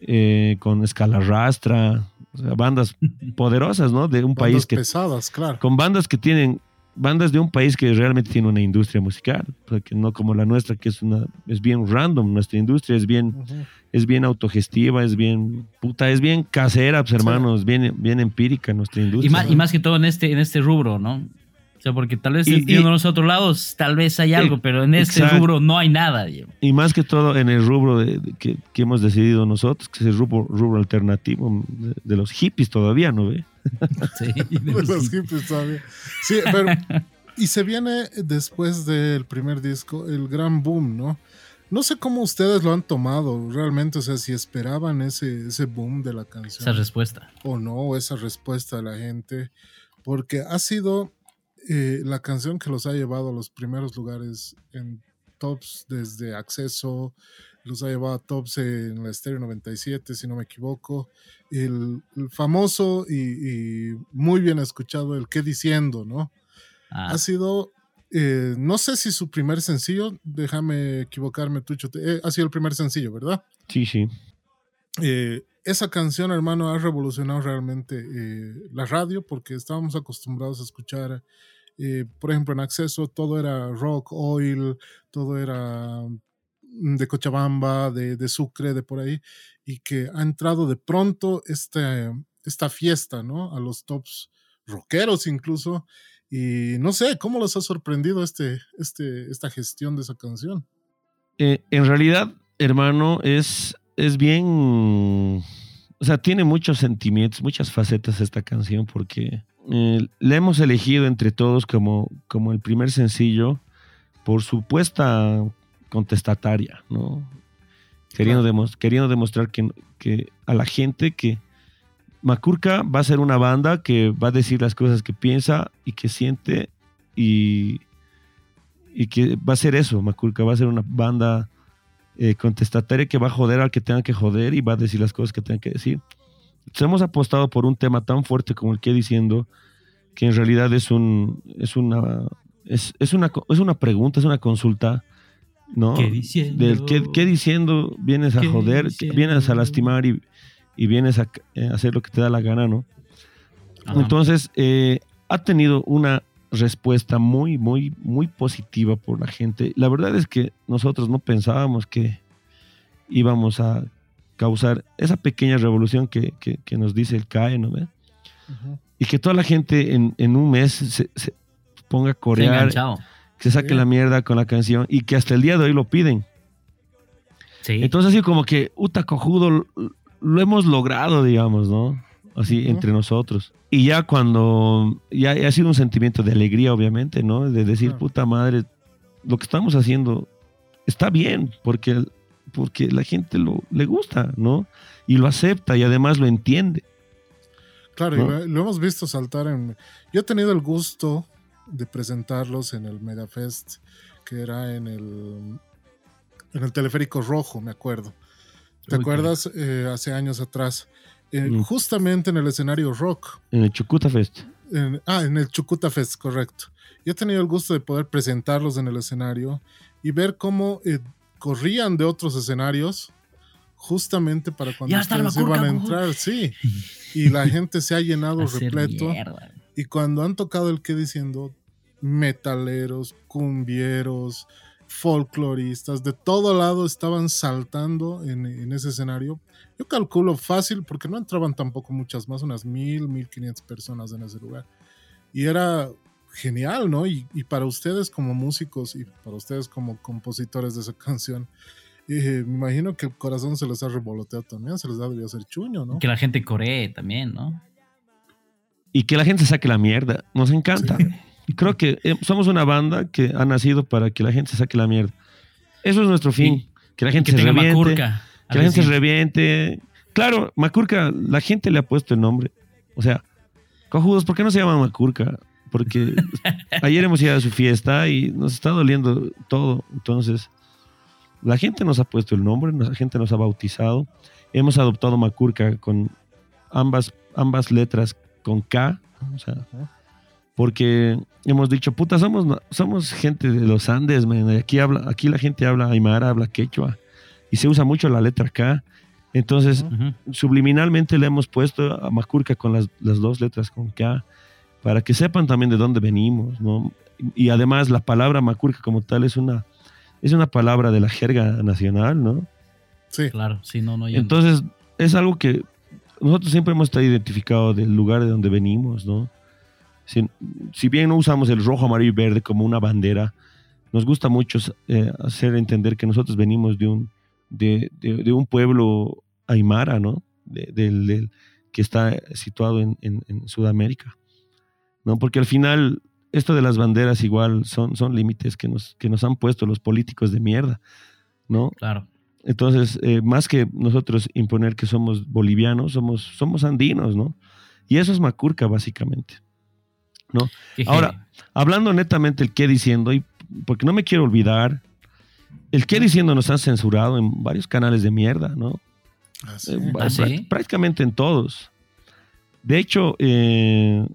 eh, con Escala Rastra, bandas poderosas, ¿no? De un país que... pesadas, claro. Con bandas que tienen, bandas de un país que realmente tiene una industria musical, porque no como la nuestra, que es una, es bien random, nuestra industria es bien, es bien autogestiva, es bien, puta, es bien casera, pues, hermanos, bien, bien empírica nuestra industria. Y más, y más que todo en este, en este rubro, ¿no? O sea, porque tal vez viendo los otros lados, tal vez hay algo, pero en este rubro no hay nada. Y más que todo en el rubro de, que, hemos decidido nosotros, que es el rubro, rubro alternativo de, los hippies todavía, ¿no ve? Sí, de los hippies todavía. Sí, pero y se viene después del primer disco el gran boom, ¿no? No sé cómo ustedes lo han tomado realmente, o sea, si esperaban ese, ese boom de la canción. Esa respuesta. O no, esa respuesta de la gente, porque ha sido eh, la canción que los ha llevado a los primeros lugares en tops desde acceso, los ha llevado a tops en la Stereo 97, si no me equivoco. El, famoso y, muy bien escuchado, el qué diciendo, ¿no? Ha ah. sido, eh, no sé si su primer sencillo, déjame equivocarme, Tucho, eh, ha sido el primer sencillo, ¿verdad? Sí, sí. esa canción, hermano, ha revolucionado realmente la radio porque estábamos acostumbrados a escuchar eh, por ejemplo, en acceso todo era rock, oil, todo era mm, de Cochabamba, de, Sucre, de por ahí, y que ha entrado de pronto este, esta fiesta, ¿no? A los tops rockeros incluso. Y no sé, ¿cómo los ha sorprendido este, este, esta gestión de esa canción? Eh, en realidad, hermano, es, es bien, o sea, tiene muchos sentimientos, muchas facetas esta canción porque eh, le hemos elegido entre todos como, como el primer sencillo por supuesta contestataria, ¿no? Queriendo, queriendo demostrar que, que, a la gente que Macurca va a ser una banda que va a decir las cosas que piensa y que siente y, y que va a ser eso, Macurca va a ser una banda eh, contestataria que va a joder al que tenga que joder y va a decir las cosas que tenga que decir hemos apostado por un tema tan fuerte como el que diciendo, que en realidad es un es una es, una es una pregunta, es una consulta, ¿no? ¿Qué diciendo? Del qué, diciendo vienes a joder, vienes a lastimar y, vienes a, eh, hacer lo que te da la gana, ¿no? Entonces, eh, ha tenido una respuesta muy, muy, muy positiva por la gente. La verdad es que nosotros no pensábamos que íbamos a causar esa pequeña revolución que, nos dice el CAE, ¿no? Y que toda la gente en, un mes ponga a corear, que se saque la mierda con la canción y que hasta el día de hoy lo piden. Sí. Entonces así como que, uta cojudo, lo hemos logrado, digamos, ¿no? Así entre nosotros. Y ya cuando, ya, ha sido un sentimiento de alegría, obviamente, ¿no? De decir, puta madre, lo que estamos haciendo está bien, porque, porque la gente lo, le gusta, ¿no? Y lo acepta y además lo entiende. Claro, y lo, hemos visto saltar en... Yo he tenido el gusto de presentarlos en el Megafest, que era en el, en el Teleférico Rojo, me acuerdo. ¿Te acuerdas? Eh, hace años atrás. Mm. Justamente en el escenario rock. En el Chucuta Fest. ah, en el Chucuta Fest, correcto. Yo he tenido el gusto de poder presentarlos en el escenario y ver cómo eh, corrían de otros escenarios justamente para cuando ustedes iban a entrar, sí. Y la gente se ha llenado repleto. Y cuando han tocado el que diciendo metaleros, cumbieros, folcloristas, de todo lado estaban saltando en, ese escenario. Yo calculo fácil, porque no entraban tampoco muchas más, unas mil, mil quinientas personas en ese lugar. Y era genial, ¿no? Y, y, para ustedes como músicos y para ustedes como compositores de esa canción, y me imagino que el corazón se les ha revoloteado también, se les ha debido hacer chuño, ¿no? Que la gente coree también, ¿no? Y que la gente saque la mierda. Nos encanta. Y creo que eh, somos una banda que ha nacido para que la gente se saque la mierda. Eso es nuestro fin. Que la gente se reviente. que la gente se reviente. Claro, Macurca, la gente le ha puesto el nombre. O sea, cojudos, ¿por qué no se llama Macurca? Porque ayer hemos ido a su fiesta y nos está doliendo todo. Entonces, la gente nos ha puesto el nombre, la gente nos ha bautizado. Hemos adoptado Macurca con ambas, ambas letras con K, o sea, porque hemos dicho, puta, somos, somos gente de los Andes, Aquí, habla, aquí la gente habla aymara, habla quechua, y se usa mucho la letra K. Entonces, subliminalmente le hemos puesto a Macurca con las, las, dos letras con K, para que sepan también de dónde venimos, ¿no? Y además la palabra Macurca como tal es una es una palabra de la jerga nacional, ¿no? Sí. Claro, sí, no, no. Entonces, es algo que nosotros siempre hemos estado identificados del lugar de donde venimos, ¿no? Si, bien no usamos el rojo, amarillo y verde como una bandera, nos gusta mucho eh, hacer entender que nosotros venimos de un, de, un pueblo aymara, ¿no? del, que está situado en, en, en, Sudamérica, ¿no? Porque al final esto de las banderas igual son, son límites que nos, que nos han puesto los políticos de mierda, ¿no? Claro. Entonces, eh, más que nosotros imponer que somos bolivianos, somos, somos andinos, ¿no? Y eso es Macurca, básicamente, ¿no? Ahora, hablando netamente el qué diciendo, y porque no me quiero olvidar, el qué diciendo nos han censurado en varios canales de mierda, ¿no? ¿Ah, eh, ¿Ah, prácticamente en todos. De hecho, eh,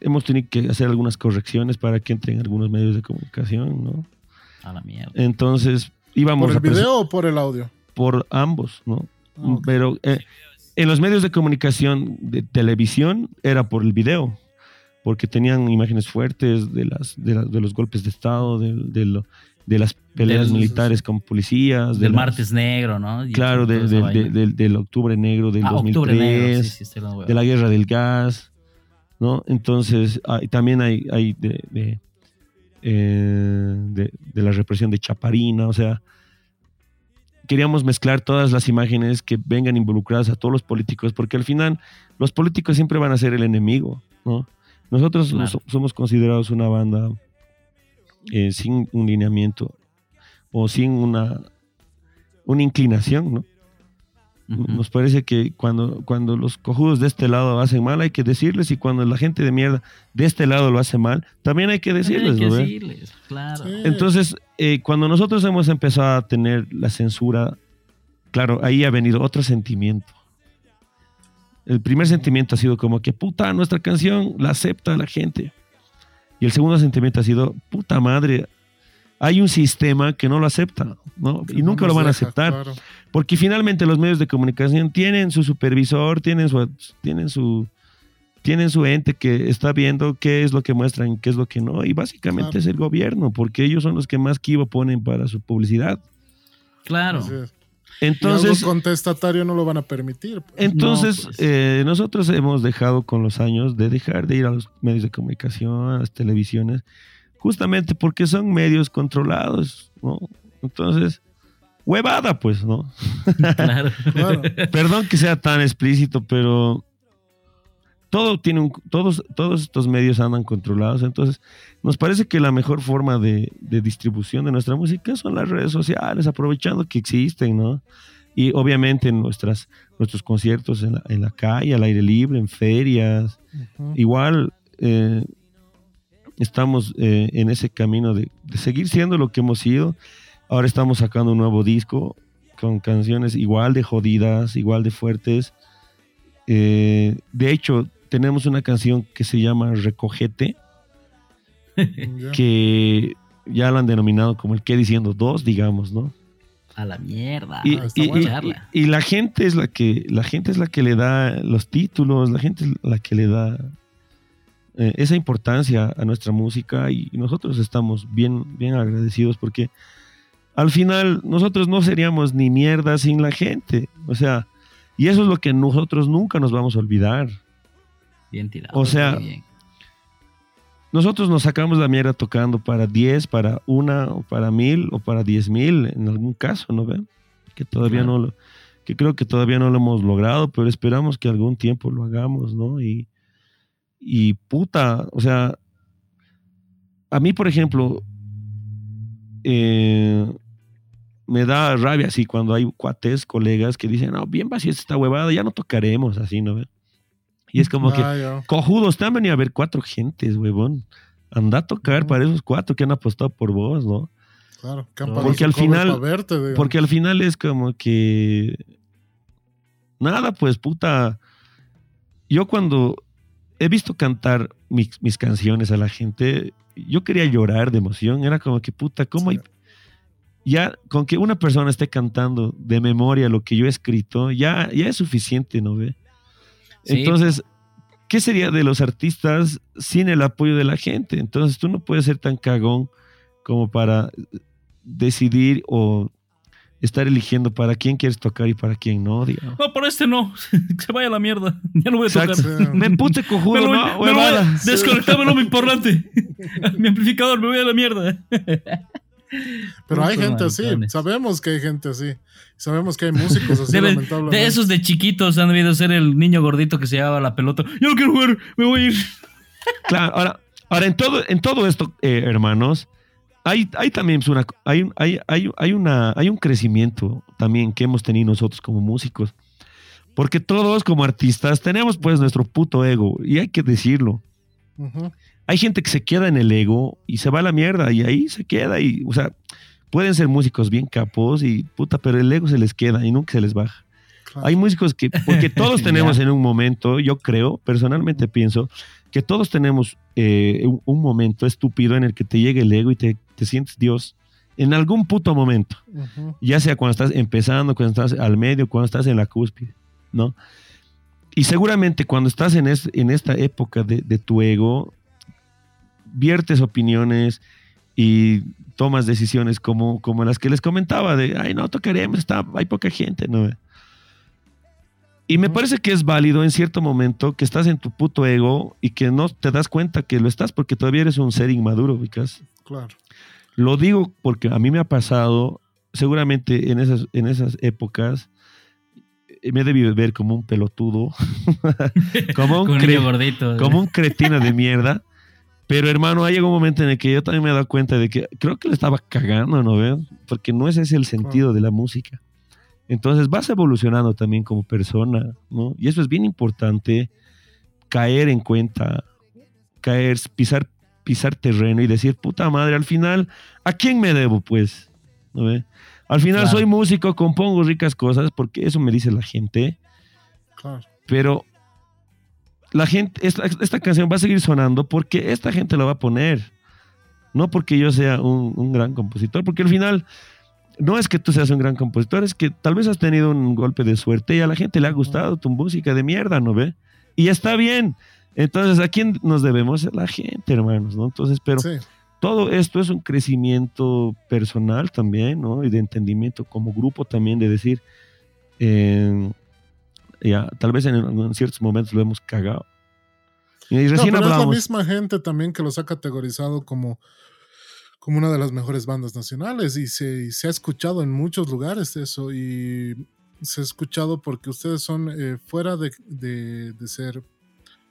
hemos tenido que hacer algunas correcciones para que entren algunos medios de comunicación, ¿no? A la mierda. Entonces, íbamos ¿Por el video o por el audio? Por ambos, ¿no? Ah, Pero eh, en los medios de comunicación de televisión era por el video, porque tenían imágenes fuertes de, las, de, los golpes de Estado, de, de, las peleas militares con policías. Del martes negro, ¿no? claro, del octubre negro del 2003, ah, de la guerra del gas. ¿No? Entonces, también hay, hay eh, de, de, la represión de Chaparina, o sea, queríamos mezclar todas las imágenes que vengan involucradas a todos los políticos, porque al final los políticos siempre van a ser el enemigo, ¿no? Nosotros somos considerados una banda eh, sin un lineamiento o sin una, una inclinación, ¿no? Nos parece que cuando, cuando los cojudos de este lado hacen mal hay que decirles y cuando la gente de mierda de este lado lo hace mal, también hay que decirles. decirles, claro. Entonces, eh, cuando nosotros hemos empezado a tener la censura, claro, ahí ha venido otro sentimiento. El primer sentimiento ha sido como que, puta, nuestra canción la acepta la gente. Y el segundo sentimiento ha sido, puta madre, hay un sistema que no lo acepta, ¿no? y nunca lo van a aceptar. Porque finalmente los medios de comunicación tienen su supervisor, tienen su, tienen su, tienen su ente que está viendo qué es lo que muestran, qué es lo que no. Y básicamente es el gobierno, porque ellos son los que más kibo ponen para su publicidad. Claro. Entonces, algo contestatario no lo van a permitir. pues. entonces pues. eh, nosotros hemos dejado con los años de dejar de ir a los medios de comunicación, a las televisiones, justamente porque son medios controlados, ¿no? Entonces, huevada, pues, ¿no? Claro. Claro. Perdón que sea tan explícito, pero todo tiene un, todos, todos estos medios andan controlados. Entonces, nos parece que la mejor forma de, de distribución de nuestra música son las redes sociales, aprovechando que existen, ¿no? Y obviamente en nuestras, nuestros conciertos en la, en la calle, al aire libre, en ferias. Igual eh, estamos eh, en ese camino de, de seguir siendo lo que hemos sido. Ahora estamos sacando un nuevo disco con canciones igual de jodidas, igual de fuertes. Eh, de hecho, tenemos una canción que se llama Recogete, que ya la han denominado como el que diciendo dos, digamos, ¿no? A la mierda. Y, Charla. y la gente es la que la gente es la que le da los títulos, la gente es la que le da eh, esa importancia a nuestra música y nosotros estamos bien bien agradecidos porque al final nosotros no seríamos ni mierda sin la gente, o sea, y eso es lo que nosotros nunca nos vamos a olvidar. Bien tirado. o sea, bien. Nosotros nos sacamos la mierda tocando para 10, para una, o para mil, o para 10 mil, en algún caso, ¿no ven? Que todavía Claro. no lo, que creo que todavía no lo hemos logrado, pero esperamos que algún tiempo lo hagamos, ¿no? Y, y puta, o sea, a mí, por ejemplo, eh, me da rabia así cuando hay cuates, colegas que dicen, no, bien vacía esta huevada, ya no tocaremos así, ¿no? Y es como que, Ah. Cojudos, te han venido a ver cuatro gentes, huevón. Anda a tocar para esos cuatro que han apostado por vos, ¿no? Claro, que han Porque al final- verte. Porque al final es como que. Nada, pues, puta. Yo cuando he visto cantar mis, mis canciones a la gente, yo quería llorar de emoción. Era como que, puta, ¿cómo Sí. hay. Ya, con que una persona esté cantando de memoria lo que yo he escrito, ya, ya es suficiente, ¿no ve? Sí. Entonces, ¿qué sería de los artistas sin el apoyo de la gente? Entonces, tú no puedes ser tan cagón como para decidir o estar eligiendo para quién quieres tocar y para quién no, digamos. No, por este no. Que se vaya a la mierda. Ya no voy a tocar. Exacto. Sí. Me pute cojudo, Me lo no, me lo voy a- huevada. Desconectame lo importante. Mi amplificador, me voy a la mierda. Pero hay gente así, sabemos que hay gente así. Sabemos que hay músicos así, Debe- lamentablemente. de esos de chiquitos han debido ser el niño gordito que se llevaba la pelota. Yo no quiero jugar, me voy a ir. Claro, ahora, ahora en todo, en todo esto, eh, hermanos, hay, hay también una, hay, un- hay, hay, hay, una, hay un crecimiento también que hemos tenido nosotros como músicos. Porque todos como artistas tenemos pues nuestro puto ego y hay que decirlo. Hay gente que se queda en el ego y se va a la mierda y ahí se queda y, o sea, pueden ser músicos bien capos y puta, pero el ego se les queda y nunca se les baja. Claro. Hay músicos que, porque todos tenemos en un momento, yo creo, personalmente pienso, que todos tenemos eh, un, un momento estúpido en el que te llega el ego y te, te sientes Dios en algún puto momento, Ujú. ya sea cuando estás empezando, cuando estás al medio, cuando estás en la cúspide, ¿no? Y seguramente cuando estás en, es- en esta época de, de tu ego, viertes opiniones y tomas decisiones como, como las que les comentaba, de, ay, no, tocaremos, está, hay poca gente, ¿no? Y me parece que es válido en cierto momento que estás en tu puto ego y que no te das cuenta que lo estás porque todavía eres un ser inmaduro, ubicas. Claro. Lo digo porque a mí me ha pasado, seguramente en esas, en esas épocas, eh, me he debido ver como un pelotudo, como, un cre- gordito. como un cretino de mierda. Pero hermano, ha llegado un momento en el que yo también me he dado cuenta de que creo que le estaba cagando, ¿no ven? Porque no ese es el sentido de la música. Entonces vas evolucionando también como persona, ¿no? Y eso es bien importante, caer en cuenta, caer, pisar, pisar terreno y decir, puta madre, al final, ¿a quién me debo, pues? ¿No ve? Al final Claro. soy músico, compongo ricas cosas, porque eso me dice la gente, Claro. pero la gente, esta, esta canción va a seguir sonando porque esta gente la va a poner. No porque yo sea un, un gran compositor, porque al final no es que tú seas un gran compositor, es que tal vez has tenido un golpe de suerte y a la gente le ha gustado tu música de mierda, ¿no ve? Y está bien. Entonces, ¿a quién nos debemos? A la gente, hermanos, ¿no? Entonces, pero Sí. todo esto es un crecimiento personal también, ¿no? Y de entendimiento como grupo también, de decir, eh, ya, tal vez en, en ciertos momentos lo hemos cagado. Y recién no, pero es la misma gente también que los ha categorizado como, como una de las mejores bandas nacionales y se, y se ha escuchado en muchos lugares eso y se ha escuchado porque ustedes son eh, fuera de, de- de ser,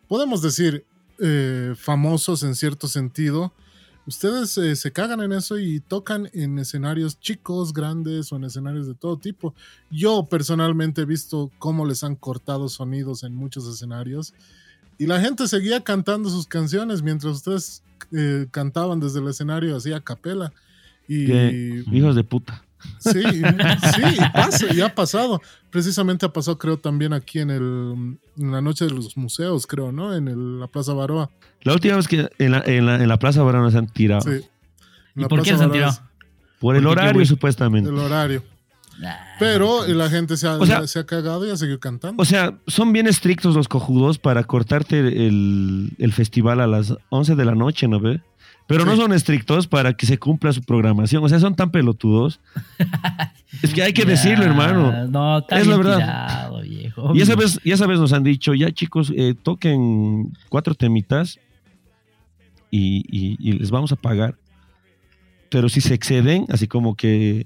podemos decir, eh, famosos en cierto sentido. Ustedes eh, se cagan en eso y tocan en escenarios chicos, grandes o en escenarios de todo tipo. Yo personalmente he visto cómo les han cortado sonidos en muchos escenarios y la gente seguía cantando sus canciones mientras ustedes eh, cantaban desde el escenario así a capela. Y Que- Hijos de puta. sí, sí, y pasa, y ha pasado. Precisamente ha pasado, creo, también aquí en el en la noche de los museos, creo, ¿no? En el- la Plaza Baroa. La última vez que en la, en la, en la Plaza Barona se han tirado. Sí. ¿Y por qué se han Baroa tirado? Por el ¿Por qué, qué horario, supuestamente. es El horario. Pero la gente se ha, O sea- se ha cagado y ha seguido cantando. O sea, son bien estrictos los cojudos para cortarte el, el festival a las 11 de la noche, ¿no ve? Pero no son estrictos para que se cumpla su programación. O sea, son tan pelotudos. es que hay que ya, decirlo, hermano. No, está Es la bien verdad. tirado, viejo. Y esa vez, y esa vez nos han dicho, ya chicos, eh, toquen cuatro temitas y, y- y les vamos a pagar. Pero si se exceden, así como que...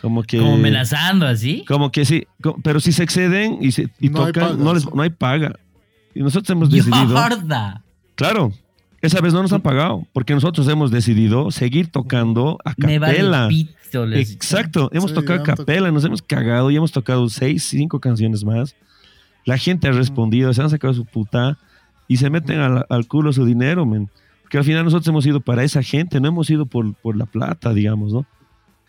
Como que... Como amenazando así. Como que sí, pero si se exceden y, se, y No hay tocan, no, les- no hay paga. Y nosotros hemos decidido, Yorda. claro, esa vez no nos han pagado, porque nosotros hemos decidido seguir tocando a vale capela. pito, les- Exacto, hemos Sí, tocado a capela, nos hemos cagado y hemos tocado seis, cinco canciones más. La gente ha respondido, se han sacado su puta y se meten al, al culo su dinero, men. Porque al final nosotros hemos ido para esa gente, no hemos ido por, por la plata, digamos, ¿no?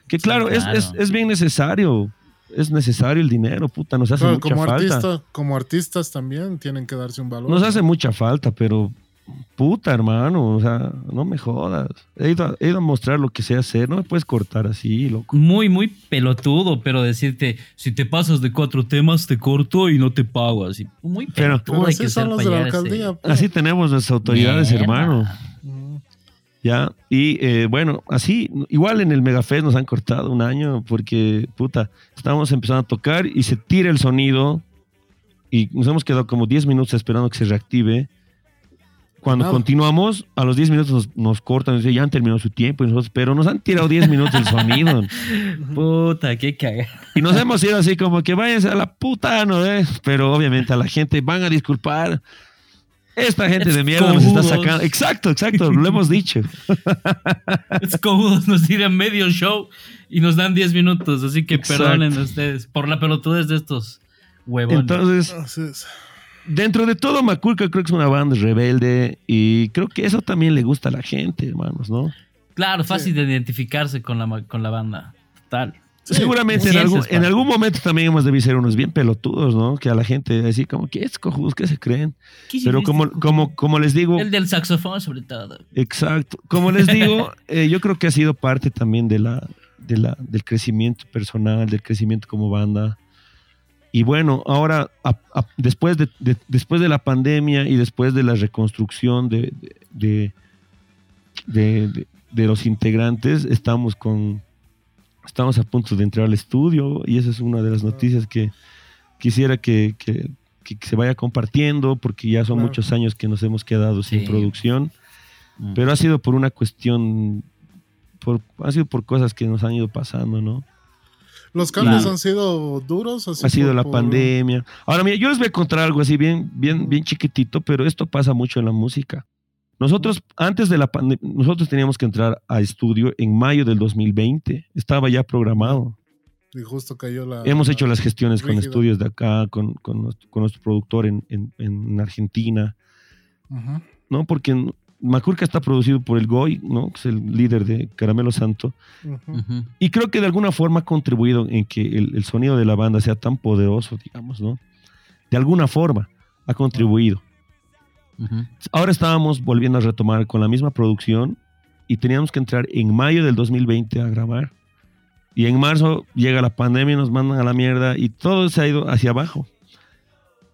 Que Sí, claro, es-. Es, es bien necesario, es necesario el dinero, puta, nos hace Claro, mucha como, falta. artista, como artistas también tienen que darse un valor. Nos ¿no? hace mucha falta, pero puta, hermano, o sea, no me jodas. He ido, a, he ido a mostrar lo que sé hacer, no me puedes cortar así, loco. Muy, muy pelotudo, pero decirte, si te pasas de cuatro temas, te corto y no te pago. Así, muy Pero- pelotudo Pero hay así que son los de la alcaldía. pues. Así tenemos nuestras autoridades, Mierda. hermano. Ya, y eh, bueno, así, igual en el Megafest nos han cortado un año porque, puta, estábamos empezando a tocar y se tira el sonido y nos hemos quedado como 10 minutos esperando que se reactive. Cuando Nada. continuamos, a los 10 minutos nos, nos cortan y dicen, ya han terminado su tiempo, y nosotros, pero nos han tirado 10 minutos el sonido. Puta, qué cagada. Y nos hemos ido así como que váyanse a la puta, ¿no? eh? Pero obviamente a la gente van a disculpar. Esta gente de mierda nos está sacando. Exacto, exacto, lo hemos dicho. Es cojudos nos tiran medio show y nos dan 10 minutos, así que Exacto. perdonen ustedes por la pelotudez de estos huevones. Entonces, dentro de todo, Maculca creo que es una banda rebelde y creo que eso también le gusta a la gente, hermanos, ¿no? claro, fácil de identificarse con la, ma- con la banda. Total. Sí, Seguramente en algún, en algún momento también hemos de ser unos bien pelotudos, ¿no? Que a la gente así como que es cojudos, ¿qué se creen? ¿Qué Pero como, como, como les digo, El del saxofón, sobre todo. Exacto. Como les digo, eh, yo creo que ha sido parte también de la, de la, del crecimiento personal, del crecimiento como banda. Y bueno, ahora, a- a- después, de, de- después de la pandemia y después de la reconstrucción de, de, de- de- de los integrantes, estamos con estamos a punto de entrar al estudio y esa es una de las noticias que quisiera que, que- que se vaya compartiendo porque ya son Claro. muchos años que nos hemos quedado sin Sí. producción. Mm. Pero ha sido por una cuestión, por, ha sido por cosas que nos han ido pasando, ¿no? Los cambios Claro. han sido duros. así Ha sido por- la por- pandemia. Ahora, mira, yo les voy a contar algo así bien, bien, bien chiquitito, pero esto pasa mucho en la música. Nosotros, antes de la pandemia, nosotros teníamos que entrar a estudio en mayo del 2020. Estaba ya programado. Y justo cayó la. Hemos la- hecho las gestiones con estudios de acá, con, con nuestro, con nuestro productor en, en- en Argentina. ¿no? Porque Macurca está producido por el Goy, ¿no? Que es el líder de Caramelo Santo. Y creo que de alguna forma ha contribuido en que el, el sonido de la banda sea tan poderoso, digamos, ¿no? De alguna forma ha contribuido. Ahora estábamos volviendo a retomar con la misma producción y teníamos que entrar en mayo del 2020 a grabar. Y en marzo llega la pandemia, nos mandan a la mierda y todo se ha ido hacia abajo.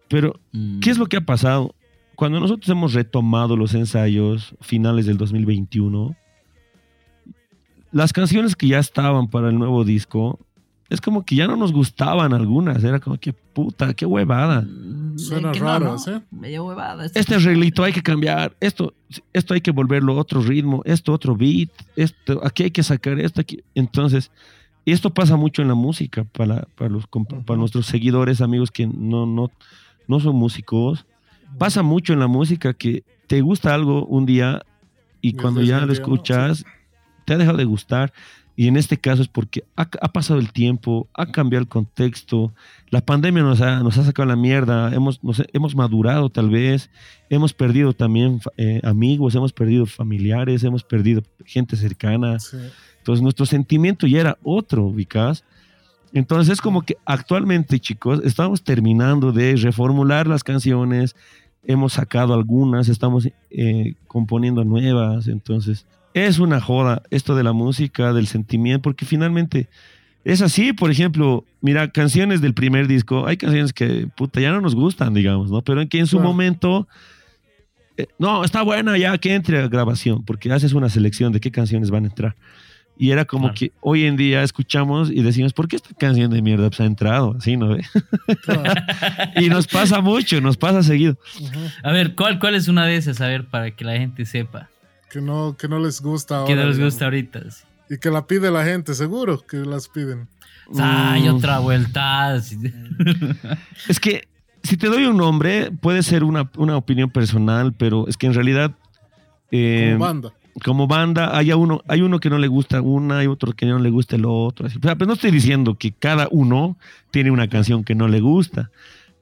Pero, Mm. ¿qué es lo que ha pasado? Cuando nosotros hemos retomado los ensayos finales del 2021, las canciones que ya estaban para el nuevo disco, es como que ya no nos gustaban algunas. Era como que puta, qué huevada. Mm, Suena no, raro, ¿no? ¿sí? Medio huevada. Este arreglito hay que cambiar. Esto, esto hay que volverlo a otro ritmo. Esto otro beat. Esto, aquí hay que sacar esto. Aquí. Entonces, y esto pasa mucho en la música para, para, los, para nuestros seguidores, amigos que no, no, no son músicos. Pasa mucho en la música que te gusta algo un día y Y cuando ya lo escuchas, te ha dejado de gustar. Y en este caso es porque ha, ha pasado el tiempo, ha cambiado el contexto, la pandemia nos ha, nos ha sacado la mierda, hemos, nos- hemos madurado tal vez, hemos perdido también eh, amigos, hemos perdido familiares, hemos perdido gente cercana. Sí. Entonces nuestro sentimiento ya era otro, ubicás. Entonces es como que actualmente, chicos, estamos terminando de reformular las canciones, hemos sacado algunas, estamos eh, componiendo nuevas, entonces es una joda esto de la música, del sentimiento, porque finalmente es así, por ejemplo, mira, canciones del primer disco, hay canciones que puta ya no nos gustan, digamos, ¿no? Pero en que en su momento eh, no, está buena ya que entre a grabación, porque haces una selección de qué canciones van a entrar. Y era como Claro. que hoy en día escuchamos y decimos, ¿por qué esta canción de mierda pues, ha entrado? Así, ¿no? Claro. Y nos pasa mucho, nos pasa seguido. A ver, ¿cuál, ¿cuál es una de esas? A ver, para que la gente sepa. Que no, que no les gusta ahora. que no les digamos. gusta ahorita. sí. Y que la pide la gente, seguro que las piden. Ay, Mm, otra vuelta. Es que si te doy un nombre, puede ser una, una opinión personal, pero es que en realidad, eh, Como banda. como banda, hay, a uno, hay uno que no le gusta una, hay otro que no le gusta el otro. así. O sea, pues no estoy diciendo que cada uno tiene una canción que no le gusta.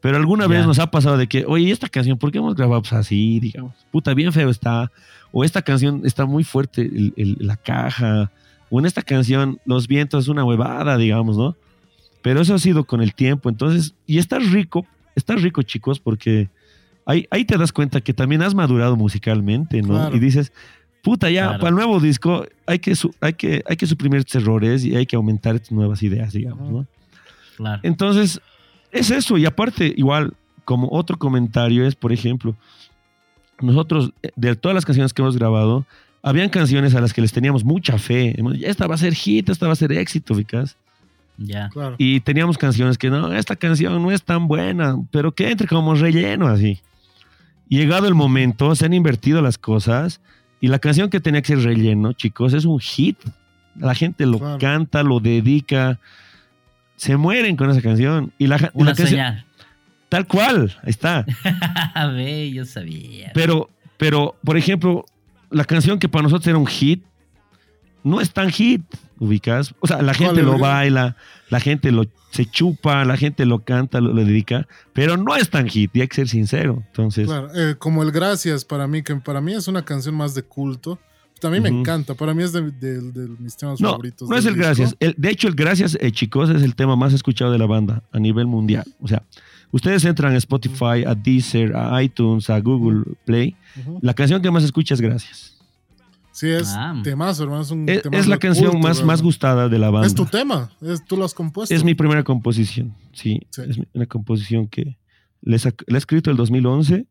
Pero alguna vez nos ha pasado de que, oye, esta canción, ¿por qué hemos grabado pues, así? Digamos, puta, bien feo está. O esta canción está muy fuerte el- el- la caja. O en esta canción, los vientos es una huevada, digamos, ¿no? Pero eso ha sido con el tiempo. Entonces, y está rico, está rico, chicos, porque ahí, ahí te das cuenta que también has madurado musicalmente, ¿no? Claro. Y dices, puta, ya, Claro. para el nuevo disco hay que, hay, que, hay que suprimir estos errores y hay que aumentar estas nuevas ideas, digamos. ¿no? Claro. Entonces, es eso. Y aparte, igual, como otro comentario es, por ejemplo, nosotros, eh, de todas las canciones que hemos grabado, habían canciones a las que les teníamos mucha fe. Esta va a ser hit, esta va a ser éxito, ubicás. Ya. Claro. Y teníamos canciones que no, esta canción no es tan buena, pero que entre como relleno así. Llegado el momento, se han invertido las cosas y la canción que tenía que ser relleno, chicos, es un hit. La gente lo Claro. canta, lo dedica, se mueren con esa canción. Y la, Una canción, señal. Tal cual, ahí está. A ver, yo sabía. Pero, pero, por ejemplo, la canción que para nosotros era un hit, no es tan hit, ubicas. O sea, la gente ¿Cuál, lo baila, la gente lo se chupa, la gente lo canta, lo, lo dedica, pero no es tan hit, y hay que ser sincero. Entonces, Claro, eh, como el Gracias para mí, que para mí es una canción más de culto. También me encanta, para mí es de, de- de mis temas no, favoritos. no es el disco. gracias. El- de hecho, el gracias, eh, chicos, es el tema más escuchado de la banda a nivel mundial. O sea, ustedes entran a Spotify, a Deezer, a iTunes, a Google Play. La canción que más escucha es Gracias. Sí, es Ah. temazo, hermano. Es, un Es, temazo es la canción culto, más, hermano. más gustada de la banda. Es tu tema, es, tú lo has compuesto. Es mi primera composición, sí. Sí. Es una composición que le, he escrito el 2011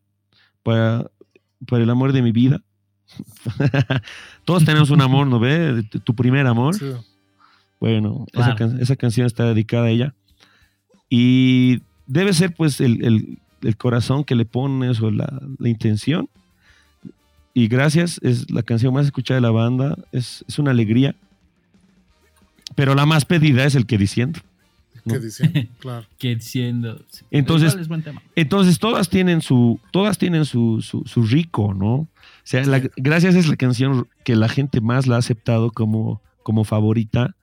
para, para el amor de mi vida. Todos tenemos un amor, ¿no ve? Tu tu primer amor. Sí. Bueno, Claro. esa, can- esa canción está dedicada a ella. Y debe ser pues el, el- el corazón que le pones o la, la intención. Y gracias, es la canción más escuchada de la banda. Es, es una alegría. Pero la más pedida es el que diciendo. ¿Qué No. diciendo? Claro. Que diciendo. sí. Entonces-. Entonces todas tienen su, todas tienen su, su, su rico, ¿no? O sea, la- gracias es la canción que la gente más la ha aceptado como, como favorita.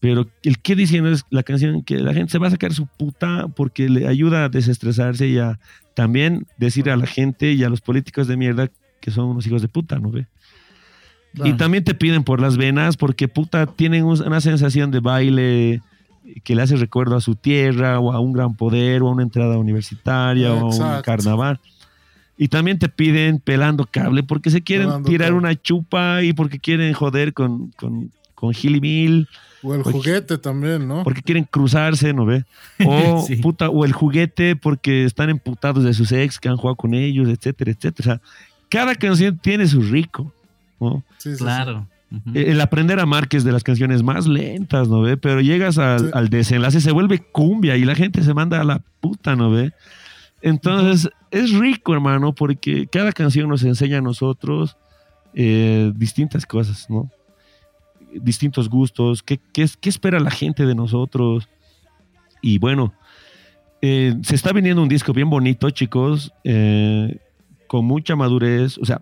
Pero el que diciendo es la canción que la gente se va a sacar su puta porque le ayuda a desestresarse y a también decir a la gente y a los políticos de mierda que son unos hijos de puta, ¿no ve? Y también te piden por las venas porque puta tienen un- una sensación de baile que le hace recuerdo a su tierra o a un gran poder o a una entrada universitaria o a un carnaval. Y también te piden pelando cable porque se quieren Pelando tirar cable. una chupa y porque quieren joder con, con, con Gil y Mil, O el juguete también, ¿no? porque quieren cruzarse, ¿no ve? O, Sí. puta, o el juguete porque están emputados de sus ex que han jugado con ellos, etcétera, etcétera. O sea, cada canción tiene su rico, ¿no? Sí, sí, sí. Claro. El aprender a amar, que es de las canciones más lentas, ¿no ve? Pero llegas al, al, desenlace, se vuelve cumbia y la gente se manda a la puta, ¿no ve? Entonces, es rico, hermano, porque cada canción nos enseña a nosotros eh, distintas cosas, ¿no? Distintos gustos, ¿qué, qué, qué espera la gente de nosotros? Y bueno, eh, se está viniendo un disco bien bonito, chicos, eh, con mucha madurez, o sea,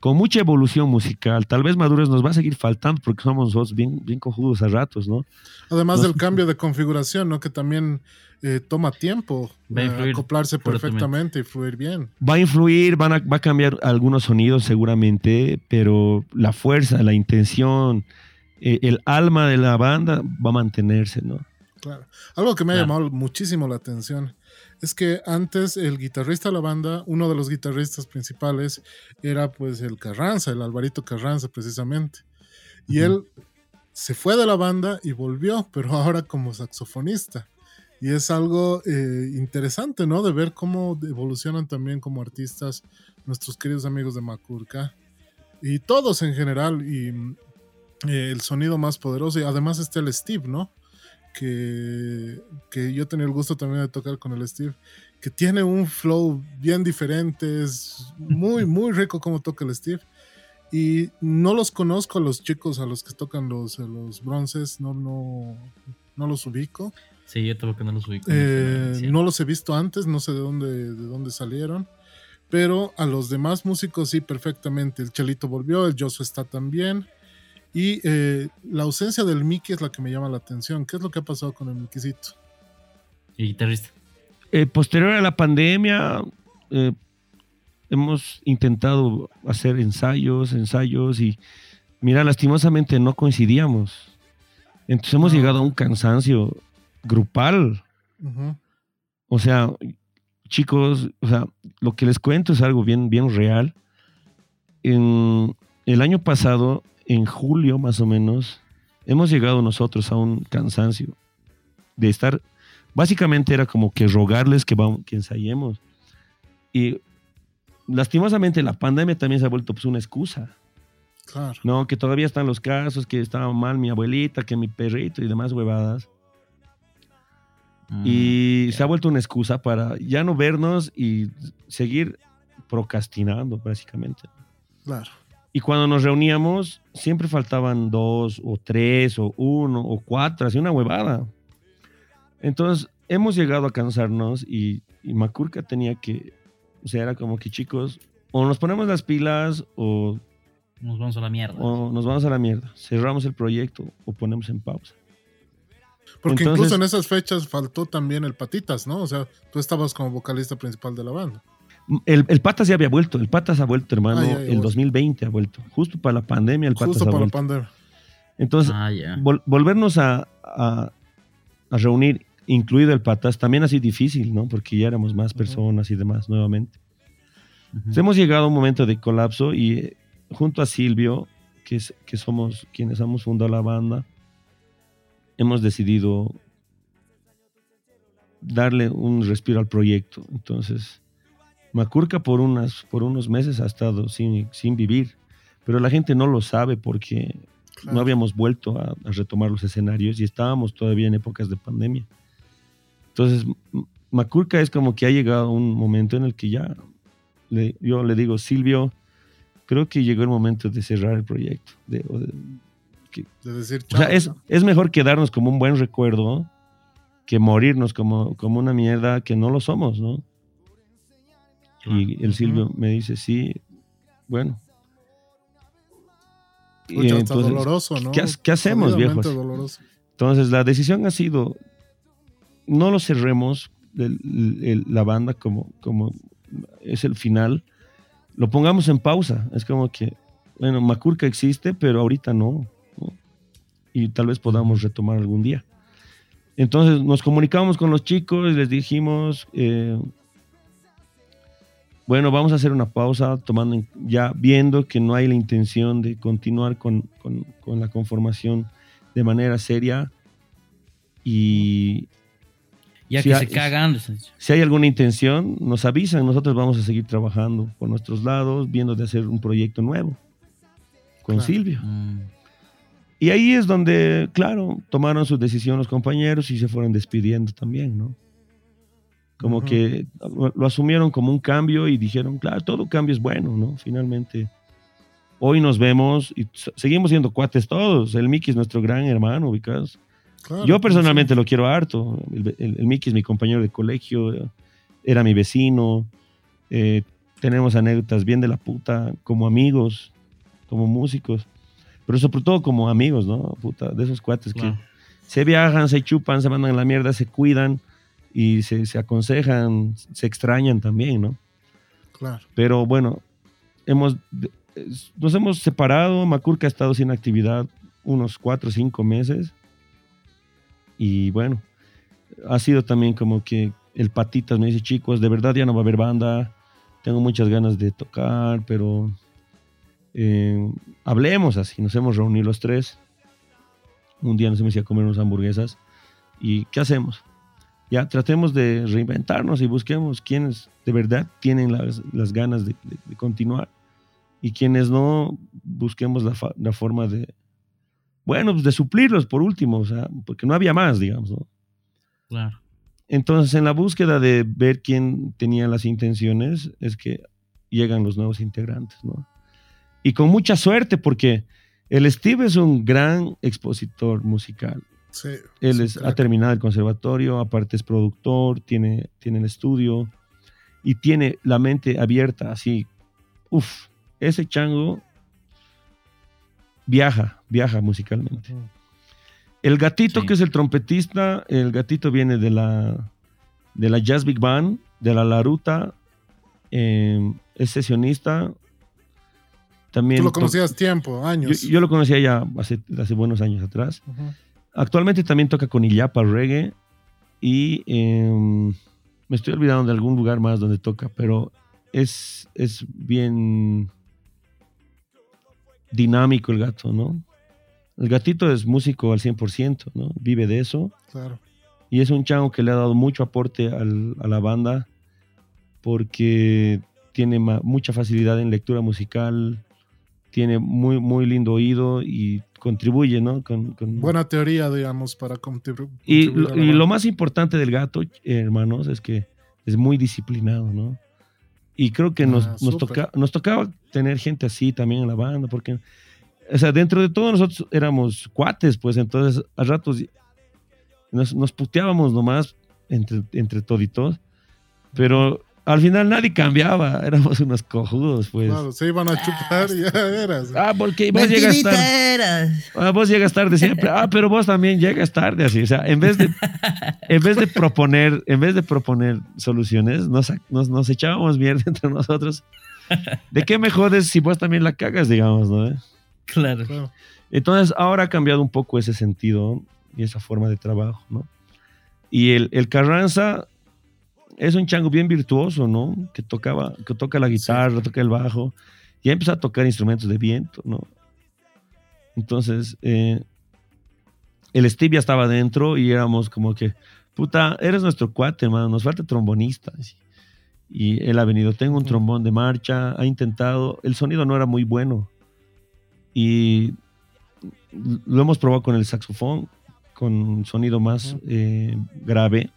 con mucha evolución musical. Tal vez madurez nos va a seguir faltando porque somos nosotros bien, bien cojudos a ratos, ¿no? Además del cambio de configuración, ¿no? Que también eh, toma tiempo acoplarse perfectamente y fluir bien. Va a influir, van a, va a cambiar algunos sonidos seguramente, pero la fuerza, la intención, el alma de la banda va a mantenerse, ¿no? Claro. Algo que me ha llamado muchísimo la atención es que antes el guitarrista de la banda, uno de los guitarristas principales, era pues el Carranza, el Alvarito Carranza precisamente. Y él se fue de la banda y volvió, pero ahora como saxofonista. Y es algo eh, interesante, ¿no? De ver cómo evolucionan también como artistas nuestros queridos amigos de Macurca. Y todos en general. Y eh, el sonido más poderoso. Y además está el Steve, ¿no? que, que yo tenía el gusto también de tocar con el Steve, que tiene un flow bien diferente, es muy, muy rico como toca el Steve. Y no los conozco a los chicos, a los que tocan los, los bronces, no, no, no los ubico. Sí, yo que no los ubico. Eh, no los he visto antes, no sé de dónde, de dónde salieron. Pero a los demás músicos sí, perfectamente. El Chelito volvió, el Josu está también. Y eh, la ausencia del Mickey es la que me llama la atención. ¿Qué es lo que ha pasado con el Mickeycito? Y guitarrista. Eh, posterior a la pandemia, eh, hemos intentado hacer ensayos, ensayos y, mira, lastimosamente no coincidíamos. Entonces hemos ah. llegado a un cansancio grupal. O sea, chicos, o sea, lo que les cuento es algo bien, bien real. En el año pasado en julio más o menos, hemos llegado nosotros a un cansancio de estar, básicamente era como que rogarles que, vamos, que ensayemos. Y lastimosamente la pandemia también se ha vuelto pues, una excusa. Claro. No, que todavía están los casos, que estaba mal mi abuelita, que mi perrito y demás huevadas. Mm, y se ha vuelto una excusa para ya no vernos y seguir procrastinando, básicamente. Claro. Y cuando nos reuníamos, siempre faltaban dos o tres o uno o cuatro, así una huevada. Entonces, hemos llegado a cansarnos y, y Macurca tenía que, o sea, era como que chicos, o nos ponemos las pilas o... Nos vamos a la mierda. O nos vamos a la mierda. Cerramos el proyecto o ponemos en pausa. Porque incluso en esas fechas faltó también el Patitas, ¿no? O sea, tú estabas como vocalista principal de la banda. El, el, Patas ya había vuelto, el Patas ha vuelto, hermano, ah, el 2020 ha vuelto. Justo para la pandemia el Patas Justo para la pandemia. Entonces, ah, volvernos a, a, reunir, incluido el Patas, también ha sido difícil, ¿no? Porque ya éramos más personas y demás nuevamente. hemos llegado a un momento de colapso y eh, junto a Silvio, que, es, que somos quienes hemos fundado la banda, hemos decidido darle un respiro al proyecto. Entonces, Macurca por, unas, por unos meses ha estado sin, sin vivir, pero la gente no lo sabe porque no habíamos vuelto a, retomar los escenarios y estábamos todavía en épocas de pandemia. Entonces, Macurca es como que ha llegado un momento en el que ya, yo le digo, Silvio, creo que llegó el momento de cerrar el proyecto. De, decir o sea, es, es, mejor quedarnos como un buen recuerdo que morirnos como, como una mierda que no lo somos, ¿no? Y el Silvio me dice, sí, bueno. y entonces, doloroso, ¿no? ¿qué, hacemos, viejos? Entonces la decisión ha sido, no lo cerremos la banda como, como es el final, lo pongamos en pausa. Es como que, bueno, Macurca existe, pero ahorita no. Y tal vez podamos retomar algún día. Entonces nos comunicamos con los chicos, les dijimos, eh, bueno, vamos a hacer una pausa, tomando ya viendo que no hay la intención de continuar con, la conformación de manera seria. Y. Ya que se cagan. Si hay alguna intención, nos avisan. Nosotros vamos a seguir trabajando por nuestros lados, viendo de hacer un proyecto nuevo. con Claro. Silvio. Mm, Y ahí es donde, claro, tomaron su decisión los compañeros y se fueron despidiendo también, ¿no? Como Ujú. que lo asumieron como un cambio y dijeron, claro, todo cambio es bueno, ¿no? Finalmente, hoy nos vemos y seguimos siendo cuates todos. El Mickey es nuestro gran hermano, ubicás. Claro, Yo personalmente sí. lo quiero harto. El, el, el Mickey es mi compañero de colegio, era mi vecino. eh, tenemos anécdotas bien de la puta, como amigos, como músicos, pero sobre todo como amigos, ¿no? Puta, de esos cuates que se viajan, se chupan, se mandan a la mierda, se cuidan y se, se aconsejan, se extrañan también, ¿no? Claro. Pero bueno, hemos, nos hemos separado. Macurca ha estado sin actividad unos cuatro o cinco meses. Y bueno, ha sido también como que el Patitas me dice, chicos, de verdad ya no va a haber banda. Tengo muchas ganas de tocar, pero eh, hablemos así. Nos hemos reunido los tres. Un día nos hemos ido a comer unas hamburguesas. ¿Y qué hacemos? Ya tratemos de reinventarnos y busquemos quienes de verdad tienen las, las ganas de, de- de continuar y quienes no, busquemos la, fa- la forma de, bueno, pues de suplirlos por último, o sea, porque no había más, digamos, ¿no? Claro. Entonces, en la búsqueda de ver quién tenía las intenciones, es que llegan los nuevos integrantes, ¿no? Y con mucha suerte, porque el Steve es un gran expositor musical. Sí. Él sí, es- ha terminado el conservatorio, aparte es productor, tiene, tiene el estudio y tiene la mente abierta, así. Uf, ese chango viaja, viaja musicalmente. El gatito, Sí. que es el trompetista, el gatito viene de la, de la Jazz Big Band, de la Laruta, eh, es sesionista. También Tú lo conocías tiempo, años. yo lo conocía ya hace, hace buenos años atrás. Actualmente también toca con Illapa Reggae y em, me estoy olvidando de algún lugar más donde toca, pero es, es bien dinámico el gato, ¿no? El gatito es músico al 100%, ¿no? Vive de eso Claro. y es un chango que le ha dado mucho aporte al- a la banda porque tiene mucha facilidad en lectura musical, tiene muy, muy lindo oído y contribuye, ¿no? Con, con- Buena teoría, digamos, para contribu- y, contribuir lo, y lo más importante del gato, hermanos, es que es muy disciplinado, ¿no? Y creo que nos, Ah, nos, toca- nos tocaba tener gente así también en la banda, porque, o sea, dentro de todo nosotros éramos cuates, pues entonces a ratos nos, nos puteábamos nomás entre, entre toditos, pero al final nadie cambiaba, éramos unos cojudos, pues. Claro, se iban a chupar y ya eras. Ah, porque vos llegas tarde. eras. Ah, vos llegas tarde siempre. Ah, pero vos también llegas tarde así. O sea, en vez de, en vez de proponer, en vez de proponer soluciones, nos, nos, nos echábamos mierda entre nosotros. ¿De qué me jodes si vos también la cagas, digamos, no? Claro. Claro. Entonces, ahora ha cambiado un poco ese sentido y esa forma de trabajo, ¿no? Y el, el Carranza es un chango bien virtuoso, ¿no? Que tocaba, que toca la guitarra, toca el bajo, y empezó a tocar instrumentos de viento, ¿no? Entonces, eh, el Steve ya estaba dentro y éramos como que, puta, eres nuestro cuate, hermano, nos falta trombonista. Y él ha venido, tengo un trombón de marcha, ha intentado, el sonido no era muy bueno. Y lo hemos probado con el saxofón, con sonido más eh, grave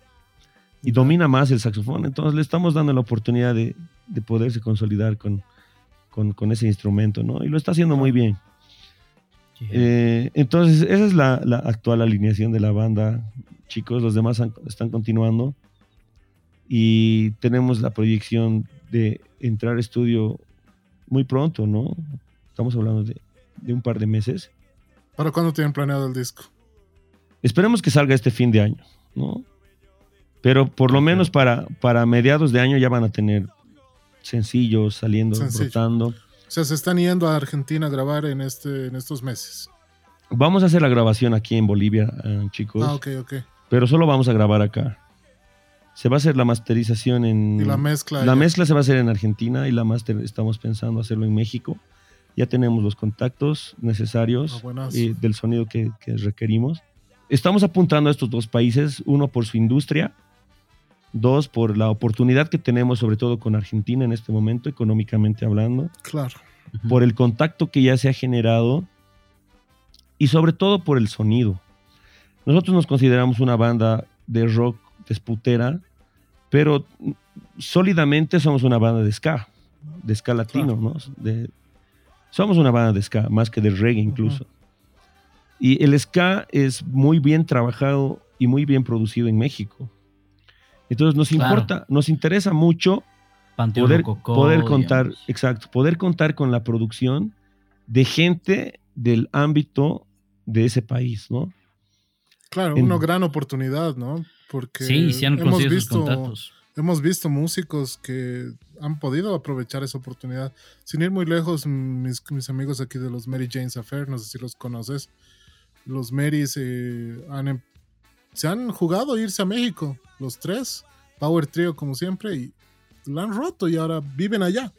y domina más el saxofón. Entonces le estamos dando la oportunidad de, de poderse consolidar con, con, con ese instrumento, ¿no? Y lo está haciendo muy bien. Eh, entonces, esa es la, la actual alineación de la banda, chicos. Los demás han- están continuando y tenemos la proyección de entrar a estudio muy pronto, ¿no? Estamos hablando de, de un par de meses. ¿Para cuándo tienen planeado el disco? Esperemos que salga este fin de año, ¿no? Pero por lo menos para, para mediados de año ya van a tener sencillos saliendo, Sencillo. brotando. O sea, se están yendo a Argentina a grabar en, este, en estos meses. Vamos a hacer la grabación aquí en Bolivia, eh, chicos. Ah, ok, ok. pero solo vamos a grabar acá. Se va a hacer la masterización en... Y la mezcla. La ya. mezcla se va a hacer en Argentina y la master estamos pensando hacerlo en México. Ya tenemos los contactos necesarios Ah, y del sonido que, que requerimos. Estamos apuntando a estos dos países, uno por su industria, dos por la oportunidad que tenemos sobre todo con Argentina en este momento, económicamente hablando. Claro. por el contacto que ya se ha generado y sobre todo por el sonido. Nosotros nos consideramos una banda de rock desputera, pero sólidamente somos una banda de ska, de ska latino, ¿no? De, somos una banda de ska, más que de reggae incluso. Y el ska es muy bien trabajado y muy bien producido en México. Entonces nos importa, nos interesa mucho poder, poder contar, exacto, poder contar con la producción de gente del ámbito de ese país, ¿no? Claro, una gran oportunidad, ¿no? Porque sí, se han hemos visto, hemos visto músicos que han podido aprovechar esa oportunidad. Sin ir muy lejos, mis, mis amigos aquí de los Mary Jane's Affair, no sé si los conoces, los Marys eh, han, em, se han jugado irse a México, los tres, Power Trio como siempre, y la han roto y ahora viven allá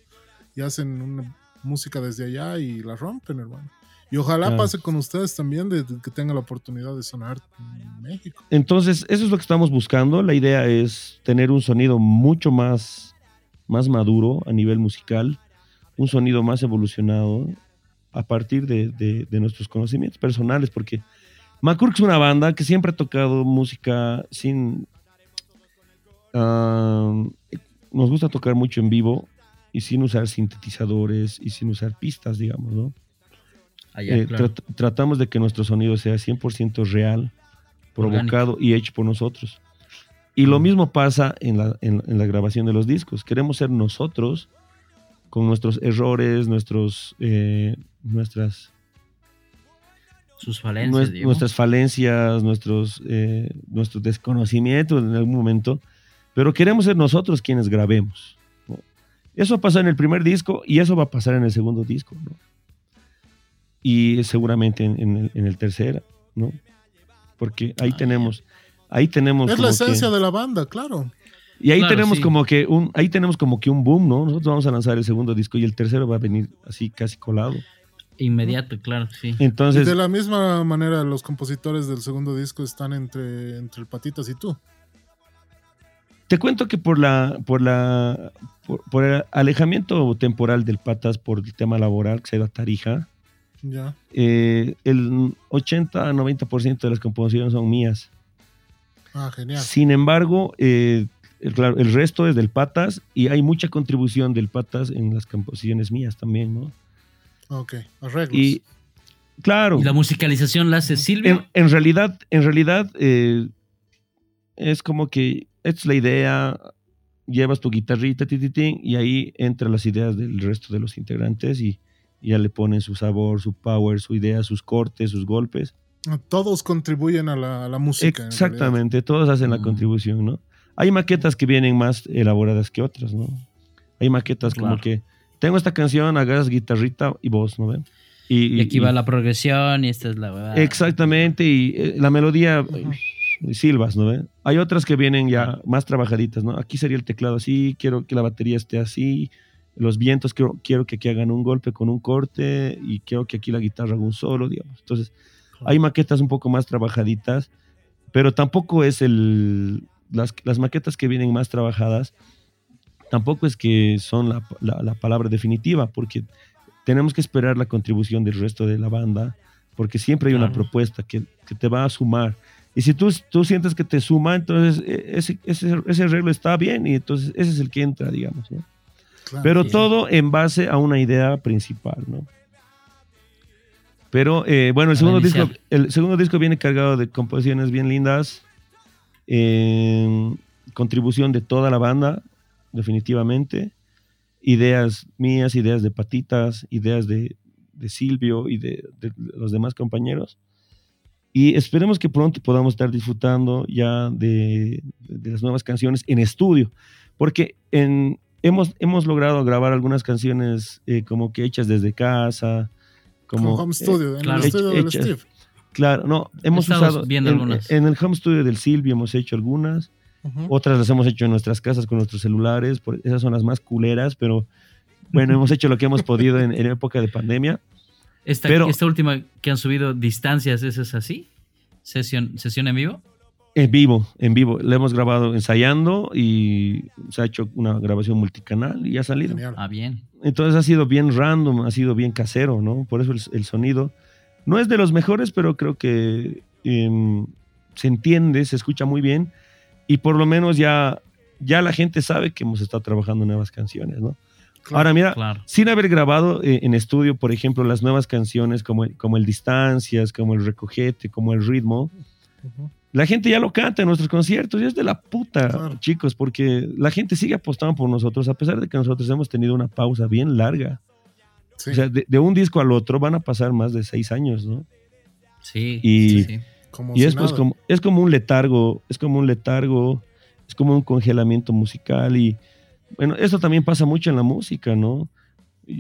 y hacen una música desde allá y la rompen, hermano. Y ojalá pase con ustedes también de, que tengan la oportunidad de sonar en México. Entonces, eso es lo que estamos buscando. La idea es tener un sonido mucho más, más maduro a nivel musical, un sonido más evolucionado a partir de, nuestros conocimientos personales, porque McCurk es una banda que siempre ha tocado música sin... Ah, nos gusta tocar mucho en vivo y sin usar sintetizadores y sin usar pistas, digamos, ¿no? Ah, eh, tratamos de que nuestro sonido sea 100% real, provocado y hecho por nosotros. Y lo mm. mismo pasa en la, en, la, grabación de los discos. Queremos ser nosotros con nuestros errores, nuestros, eh, nuestras... Sus falencias. nuestras falencias, nuestros, eh, nuestros desconocimientos en algún momento. Pero queremos ser nosotros quienes grabemos. Eso pasó en el primer disco y eso va a pasar en el segundo disco. ¿no? y seguramente en, el, tercer, ¿no? Porque ahí ah, tenemos, ahí tenemos. Es la esencia de la banda, claro. Y ahí tenemos como que un, ahí tenemos como que un boom, ¿no? Nosotros vamos a lanzar el segundo disco y el tercero va a venir así casi colado. Inmediato, claro, sí. Entonces. de la misma manera, los compositores del segundo disco están entre, entre el Patitas y tú. Te cuento que por la, por la, por, el alejamiento temporal del Patas por el tema laboral que se da Tarija, ya. Eh, el 80-90% de las composiciones son mías. Ah, genial. Sin embargo, eh, el, claro, el resto es del Patas y hay mucha contribución del Patas en las composiciones mías también, ¿no? Ok, arreglos. Y, claro. ¿Y la musicalización la hace Silvia? En, realidad, en realidad eh, es como que es la idea, llevas tu guitarrita, y ahí entran las ideas del resto de los integrantes y ya le ponen su sabor, su power, su idea, sus cortes, sus golpes. Todos contribuyen a la, música. Exactamente, todos hacen la mm. contribución, ¿no? Hay maquetas que vienen más elaboradas que otras, ¿no? Hay maquetas como que tengo esta canción, agarras guitarrita y voz, ¿no ven? Y, aquí va la progresión y esta es la verdad. Exactamente, y eh, la melodía, silbas, ¿no ven? Hay otras que vienen ya más trabajaditas, ¿no? Aquí sería el teclado así, quiero que la batería esté así, los vientos quiero, quiero que aquí hagan un golpe con un corte y quiero que aquí la guitarra haga un solo, digamos. Entonces, hay maquetas un poco más trabajaditas, pero tampoco es el... Las, las maquetas que vienen más trabajadas, tampoco es que son la, la, palabra definitiva, porque tenemos que esperar la contribución del resto de la banda, porque siempre hay una propuesta que, que, te va a sumar. Y si tú, tú sientes que te suma, entonces e, ese, ese, ese arreglo está bien y entonces ese es el que entra, digamos. ¿no? pero todo en base a una idea principal, ¿no? Pero eh, bueno, el segundo, disco, el segundo disco viene cargado de composiciones bien lindas, contribución de toda la banda, definitivamente, ideas mías, ideas de Patitas, ideas de, Silvio y de, los demás compañeros. Y esperemos que pronto podamos estar disfrutando ya de, de las nuevas canciones en estudio, porque en, hemos, hemos logrado grabar algunas canciones eh, como que hechas desde casa. Como, home studio, en el estudio del Steve. Claro, no, hemos usado en, en, el home studio del Silvio hemos hecho algunas, otras las hemos hecho en nuestras casas con nuestros celulares, esas son las más culeras, pero bueno, hemos hecho lo que hemos podido en, época de pandemia. Esta, esta última que han subido distancias, ¿esa es así? ¿Sesión, ¿Sesión en vivo? En vivo, en vivo. Le hemos grabado ensayando y se ha hecho una grabación multicanal y ha salido. Genial. Ah, bien. Entonces ha sido bien random, ha sido bien casero, ¿no? Por eso el, el sonido no es de los mejores, pero creo que em, se entiende, se escucha muy bien y por lo menos ya, ya la gente sabe que hemos estado trabajando nuevas canciones, ¿no? Ahora mira, Claro. sin haber grabado eh, en estudio, por ejemplo, las nuevas canciones como, el- como el Distancias, como el Recogete, como el Ritmo, la gente ya lo canta en nuestros conciertos y es de la puta, Claro. chicos, porque la gente sigue apostando por nosotros, a pesar de que nosotros hemos tenido una pausa bien larga. Sí, O sea, de, de un disco al otro van a pasar más de seis años, ¿no? Sí. Y- sí, sí. Como Y si es, pues, como, es como un letargo, es como un letargo, es como un congelamiento musical y bueno, eso también pasa mucho en la música, ¿no?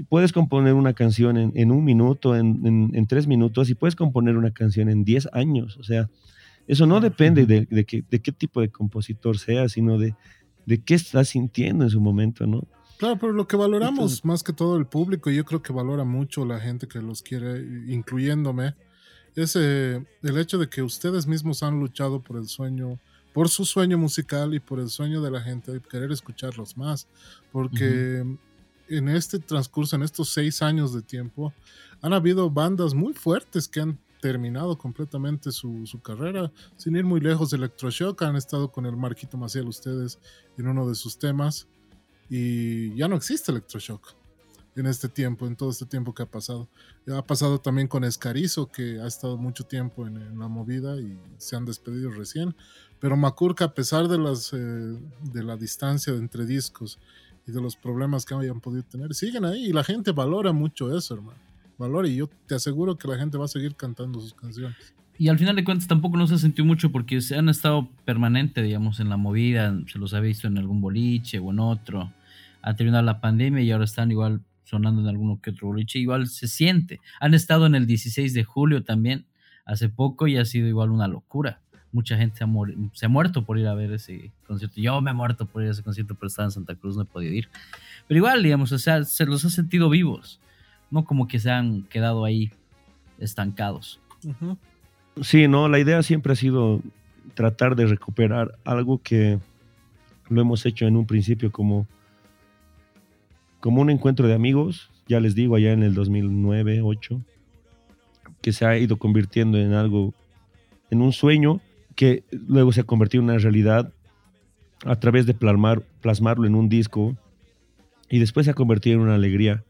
Puedes componer una canción en, en un minuto, en, en- en tres minutos y puedes componer una canción en diez años, o sea, eso no depende de, de qué, de qué tipo de compositor sea, sino de, de qué estás sintiendo en su momento, ¿no? Claro, pero lo que valoramos Entonces- más que todo el público, y yo creo que valora mucho la gente que los quiere, incluyéndome, es eh, el hecho de que ustedes mismos han luchado por el sueño, por su sueño musical y por el sueño de la gente de querer escucharlos más. Porque en este transcurso, en estos seis años de tiempo, han habido bandas muy fuertes que han terminado completamente su, su carrera, sin ir muy lejos. Electroshock han estado con el Marquito Maciel ustedes en uno de sus temas y ya no existe Electroshock en este tiempo, en todo este tiempo que ha pasado. Ha pasado también con Escarizo, que ha estado mucho tiempo en, en la movida y se han despedido recién. Pero Makurka, a pesar de, las, eh, de la distancia entre discos y de los problemas que hayan podido tener, siguen ahí y la gente valora mucho eso, hermano. Valora y yo te aseguro que la gente va a seguir cantando sus canciones. Y al final de cuentas tampoco no se sintió mucho porque se han estado permanente, digamos, en la movida, se los ha visto en algún boliche o en otro. Ha terminado la pandemia y ahora están igual sonando en alguno que otro boliche, igual se siente. Han estado en el 16 de julio también, hace poco, y ha sido igual una locura. Mucha gente se ha, se ha muerto por ir a ver ese concierto. Yo me he muerto por ir a ese concierto, pero estaba en Santa Cruz, no he podido ir. Pero igual, digamos, o sea, se los ha sentido vivos, no como que se han quedado ahí estancados. Sí, no, la idea siempre ha sido tratar de recuperar algo que lo hemos hecho en un principio como, como un encuentro de amigos, ya les digo, allá en el 2009, 2008, que se ha ido convirtiendo en algo, en un sueño que luego se ha convertido en una realidad a través de plasmar, plasmarlo en un disco y después se ha convertido en una alegría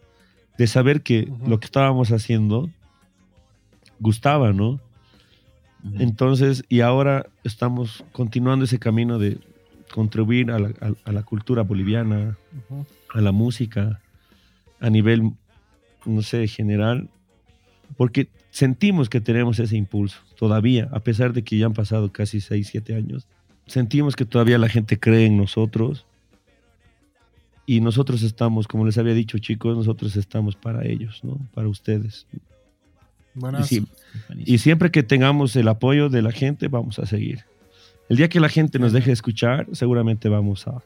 de saber que lo que estábamos haciendo gustaba, ¿no? Entonces, y ahora estamos continuando ese camino de contribuir a la, a- a la cultura boliviana, a la música, a nivel, no sé, general, porque sentimos que tenemos ese impulso todavía, a pesar de que ya han pasado casi 6, 7 años. Sentimos que todavía la gente cree en nosotros y nosotros estamos, como les había dicho chicos, nosotros estamos para ellos, ¿no? Para ustedes. Y, si- y siempre que tengamos el apoyo de la gente, vamos a seguir. El día que la gente nos deje de escuchar, seguramente vamos a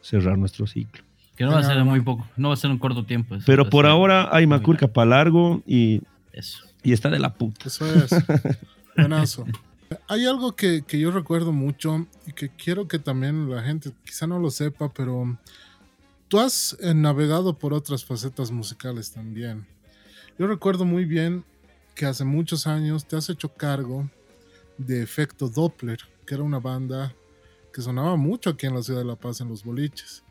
cerrar nuestro ciclo. Que no va a ser en muy poco, no va a ser un corto tiempo. eso Pero por ahora hay Macurca para largo y, Eso. y está de la puta. Eso es. Buenazo. Hay algo que, que yo recuerdo mucho y que quiero que también la gente quizá no lo sepa, pero tú has eh, navegado por otras facetas musicales también. Yo recuerdo muy bien que hace muchos años te has hecho cargo de Efecto Doppler, que era una banda que sonaba mucho aquí en la ciudad de La Paz en los boliches.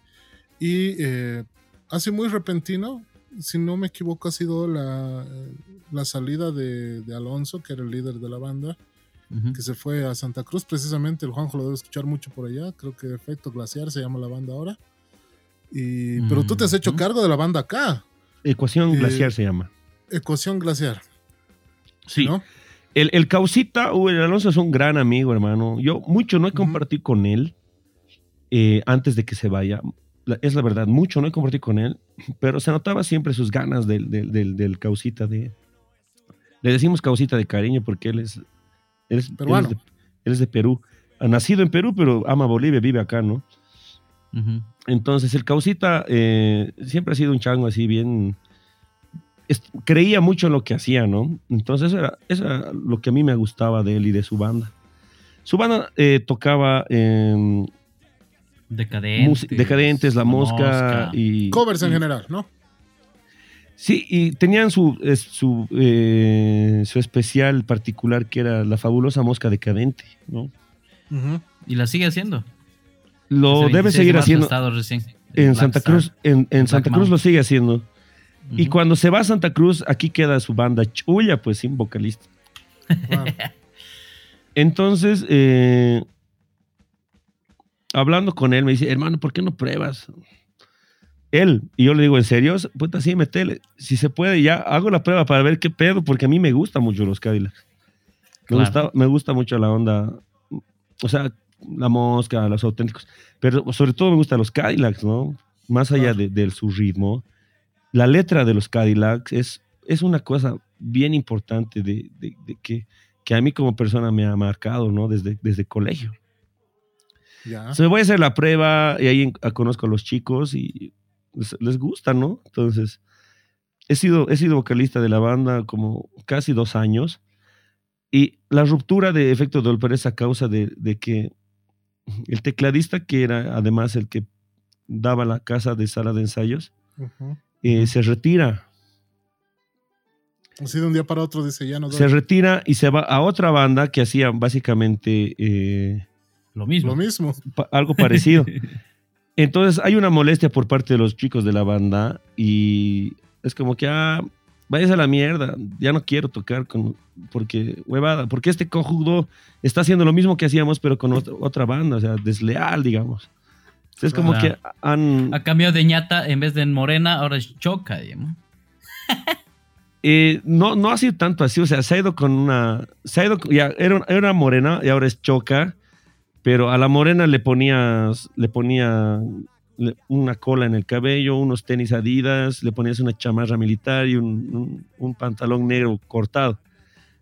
Y eh, así muy repentino, si no me equivoco, ha sido la, la salida de, de Alonso, que era el líder de la banda, que se fue a Santa Cruz, precisamente. El Juanjo lo debe escuchar mucho por allá. Creo que Efecto Glaciar se llama la banda ahora. Y, pero tú te has hecho cargo de la banda acá, Ecuación Eh, glaciar se llama. Ecuación Glaciar. Sí. ¿no? El, el Causita, el Alonso es un gran amigo, hermano. Yo mucho no he compartido con él eh, antes de que se vaya. La- es la verdad, mucho no he compartido con él, pero se notaba siempre sus ganas del, del, del, del Causita de... Le decimos Causita de cariño porque él es... Él es, él es de, él es de Perú. Ha nacido en Perú, pero ama Bolivia, vive acá, ¿no? Entonces, el Causita eh, siempre ha sido un chango así bien... creía mucho en lo que hacía, ¿no? Entonces, eso era, eso era lo que a mí me gustaba de él y de su banda. Su banda eh, tocaba en Decadentes. Decadentes, La Mosca, y... Covers en y- general, ¿no? Sí, y tenían su, su, eh, su especial particular que era la fabulosa mosca decadente, ¿no? Y la sigue haciendo. Lo Ese 26 debe de seguir haciendo recién. en Black Santa Star. Cruz, en, en Santa Cruz lo sigue haciendo. Y cuando se va a Santa Cruz, aquí queda su banda Chuya, pues sin vocalista. Entonces, eh, hablando con él, me dice, hermano, ¿por qué no pruebas? Él, y yo le digo, ¿en serio? Puta, sí, metele. Si se puede, ya hago la prueba para ver qué pedo, porque a mí me gustan mucho los Cadillacs. Me, Claro. gusta, me gusta mucho la onda, o sea, la mosca, los auténticos, pero sobre todo me gustan los Cadillacs, ¿no? Más allá Claro. de, de su ritmo, la letra de los Cadillacs es, es una cosa bien importante de, de- de que, que a mí como persona me ha marcado, ¿no? Desde, desde colegio. Ya. Se voy a hacer la prueba y ahí conozco a los chicos y les, les gusta, ¿no? Entonces, he sido, he sido vocalista de la banda como casi dos años y la ruptura de Efecto Doppler es a causa de, de que el tecladista, que era además el que daba la casa de sala de ensayos, Ujú. Eh, se retira. Así de un día para otro dice, ya no doy. Se retira y se va a otra banda que hacía básicamente eh, Lo mismo. Lo mismo. pa- algo parecido. Entonces hay una molestia por parte de los chicos de la banda y es como que, ah, váyase a la mierda, ya no quiero tocar con, porque, huevada, porque este cojudo está haciendo lo mismo que hacíamos pero con otra, otra banda, o sea, desleal, digamos. Es como que han... Ha cambiado de ñata en vez de en morena, ahora es choca, digamos. eh, no, no ha sido tanto así, o sea, se ha ido con una... Se ha ido, ya, era, una- era una morena y ahora es choca, pero a la morena le ponías, le ponía una cola en el cabello, unos tenis adidas, le ponías una chamarra militar y un, un- un pantalón negro cortado.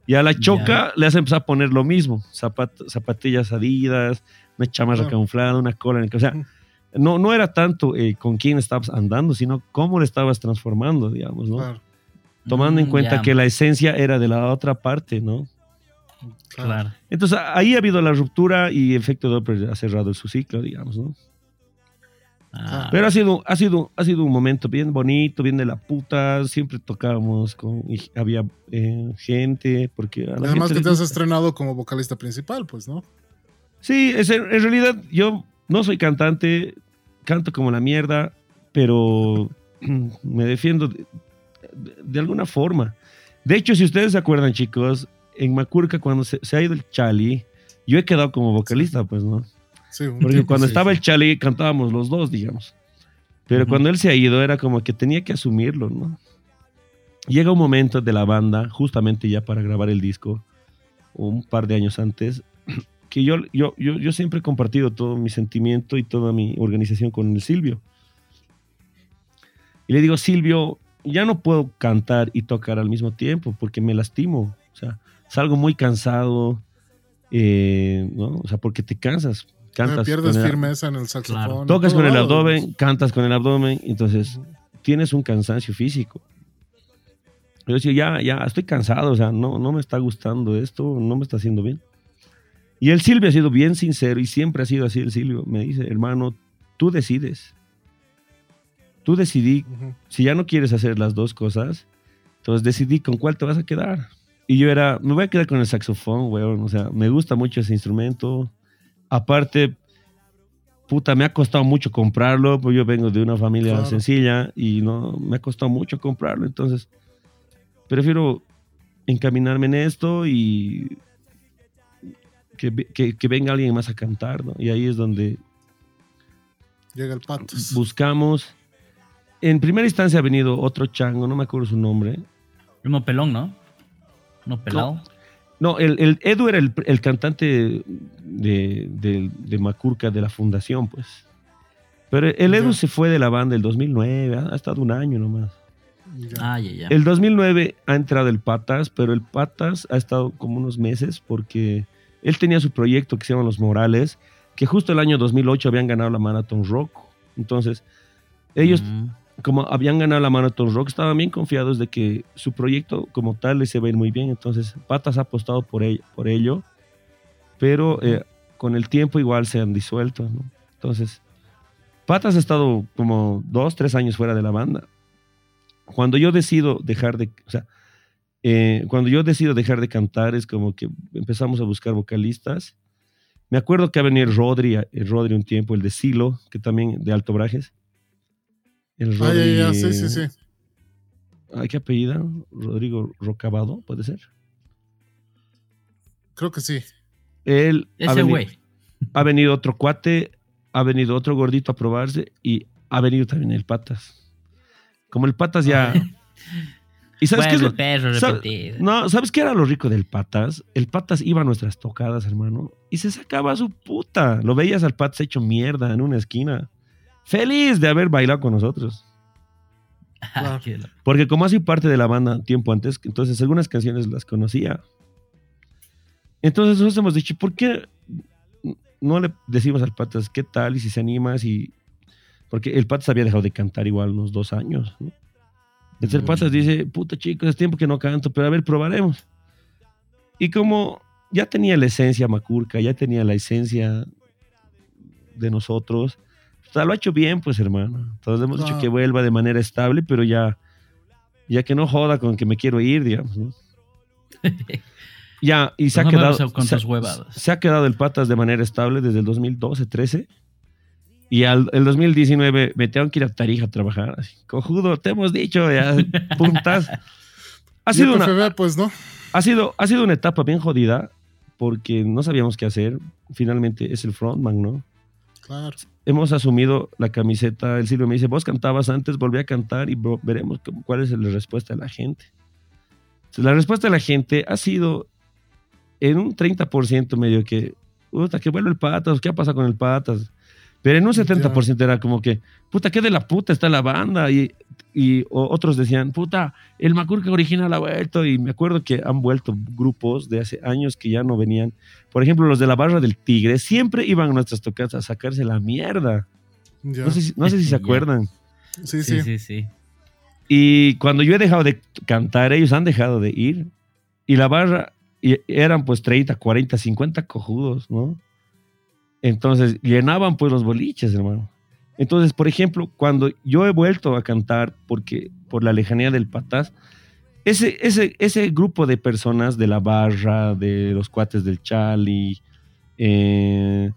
Y a la choca le has empezado a poner lo mismo, zapat- zapatillas adidas, una chamarra camuflada, una cola en el cabello. O sea, no, no era tanto eh, con quién estabas andando, sino cómo le estabas transformando, digamos, ¿no? Claro, tomando en Mm, cuenta que la esencia era de la otra parte, ¿no? claro. Entonces ahí ha habido la ruptura y efecto Doppler ha cerrado su ciclo, digamos, ¿no? Ah, Pero ha sido, ha sido, ha sido un momento bien bonito, bien de la puta. Siempre tocábamos con, y había eh, gente, porque a la Además gente que te has estrenado como vocalista principal, pues, ¿no? Sí, es, en realidad yo no soy cantante, canto como la mierda, pero me defiendo de, de alguna forma. De hecho, si ustedes se acuerdan, chicos, en Macurca, cuando se, se ha ido el Chali, yo he quedado como vocalista, pues, ¿no? Sí, un Porque tiempo cuando sí. estaba el Chali cantábamos los dos, digamos. Pero cuando él se ha ido era como que tenía que asumirlo, ¿no? Llega un momento de la banda, justamente ya para grabar el disco, un par de años antes, que yo, yo, yo, yo siempre he compartido todo mi sentimiento y toda mi organización con el Silvio. Y le digo, Silvio, ya no puedo cantar y tocar al mismo tiempo porque me lastimo. O sea, salgo muy cansado, eh, ¿no? O sea, porque te cansas. Cantas pierdes con el- firmeza en el saxofón. Claro. tocas con el abdomen, cantas con el abdomen, entonces tienes un cansancio físico. Yo decía, ya, ya, estoy cansado, o sea, no, no me está gustando esto, no me está haciendo bien. Y el Silvio ha sido bien sincero y siempre ha sido así el Silvio. Me dice, hermano, tú decides. Tú decidí, si ya no quieres hacer las dos cosas, entonces decidí con cuál te vas a quedar. Y yo era, me voy a quedar con el saxofón, weón, o sea, me gusta mucho ese instrumento. Aparte, puta, me ha costado mucho comprarlo, pues yo vengo de una familia Claro. sencilla y no, me ha costado mucho comprarlo, entonces prefiero encaminarme en esto y que, que- que venga alguien más a cantar, ¿no? Y ahí es donde Llega el patos. buscamos. En primera instancia ha venido otro chango, no me acuerdo su nombre. Uno pelón, ¿no? Uno pelado. No, el, el Edu era el, el cantante de, de, de Macurca de la fundación, pues. Pero el Edu Ya. se fue de la banda el 2009, ha, ha estado un año nomás. Ya. Ah, ya, ya. El 2009 ha entrado el Patas, pero el Patas ha estado como unos meses porque él tenía su proyecto que se llama Los Morales, que justo el año 2008 habían ganado la Marathon Rock. Entonces, ellos Mm, como habían ganado la Marathon Rock, estaban bien confiados de que su proyecto como tal les iba a ir muy bien. Entonces, Patas ha apostado por ello, por ello pero eh, con el tiempo igual se han disuelto, ¿no? Entonces, Patas ha estado como dos, tres años fuera de la banda. Cuando yo decido dejar de, o sea, eh, cuando yo decido dejar de cantar es como que empezamos a buscar vocalistas. Me acuerdo que ha venido el Rodri, el Rodri un tiempo, el de Silo, que también de Alto Brajes. El Rodri, ah, sí, sí, sí. ¿Qué apellida? Rodrigo Rocabado, ¿puede ser? Creo que sí. Él Ese güey. Ha venido otro cuate, ha venido otro gordito a probarse y ha venido también el Patas. Como el Patas ya... ¿Y sabes qué es lo, perro No, ¿sabes qué era lo rico del Patas? El Patas iba a nuestras tocadas, hermano, y se sacaba su puta. Lo veías al Patas hecho mierda en una esquina. Feliz de haber bailado con nosotros. Porque como ha parte de la banda tiempo antes, entonces algunas canciones las conocía. Entonces nosotros hemos dicho, ¿por qué no le decimos al Patas qué tal y si se anima? Si... Porque el Patas había dejado de cantar igual unos dos años. Entonces el Patas dice, puta chicos, es tiempo que no canto, pero a ver, probaremos. Y como ya tenía la esencia Macurca, ya tenía la esencia de nosotros, o sea, lo ha hecho bien, pues hermano. Entonces hemos dicho que vuelva de manera estable, pero ya, ya que no joda con que me quiero ir, digamos, ¿no? ya, y se ha quedado. Se, ha quedado el patas de manera estable desde el 2012, 13. Y al el 2019 me tengo que ir a Tarija a trabajar. cojudo, te hemos dicho, ya, puntas. Ha sido, una, pues, ¿no? ha, sido, ha sido una etapa bien jodida porque no sabíamos qué hacer. Finalmente es el frontman, ¿no? Claro. Hemos asumido la camiseta. El Silvio me dice, vos cantabas antes, volví a cantar y veremos cuál es la respuesta de la gente. la respuesta de la gente ha sido en un 30% medio que, puta, que vuelve el patas, ¿qué ha pasado con el patas? Pero en un 70% era como que, puta, qué de la puta está la banda. Y, y otros decían, puta, el Macurca original ha vuelto. Y me acuerdo que han vuelto grupos de hace años que ya no venían. Por ejemplo, los de la Barra del Tigre siempre iban a nuestras tocadas a sacarse la mierda. No sé, si, no sé si se acuerdan. Sí, sí, sí, sí. Y cuando yo he dejado de cantar, ellos han dejado de ir. Y la barra y eran pues 30, 40, 50 cojudos, ¿no? Entonces llenaban pues los boliches, hermano. Entonces, por ejemplo, cuando yo he vuelto a cantar porque por la lejanía del patás, ese, ese, ese grupo de personas de la barra, de los cuates del Chali, eh,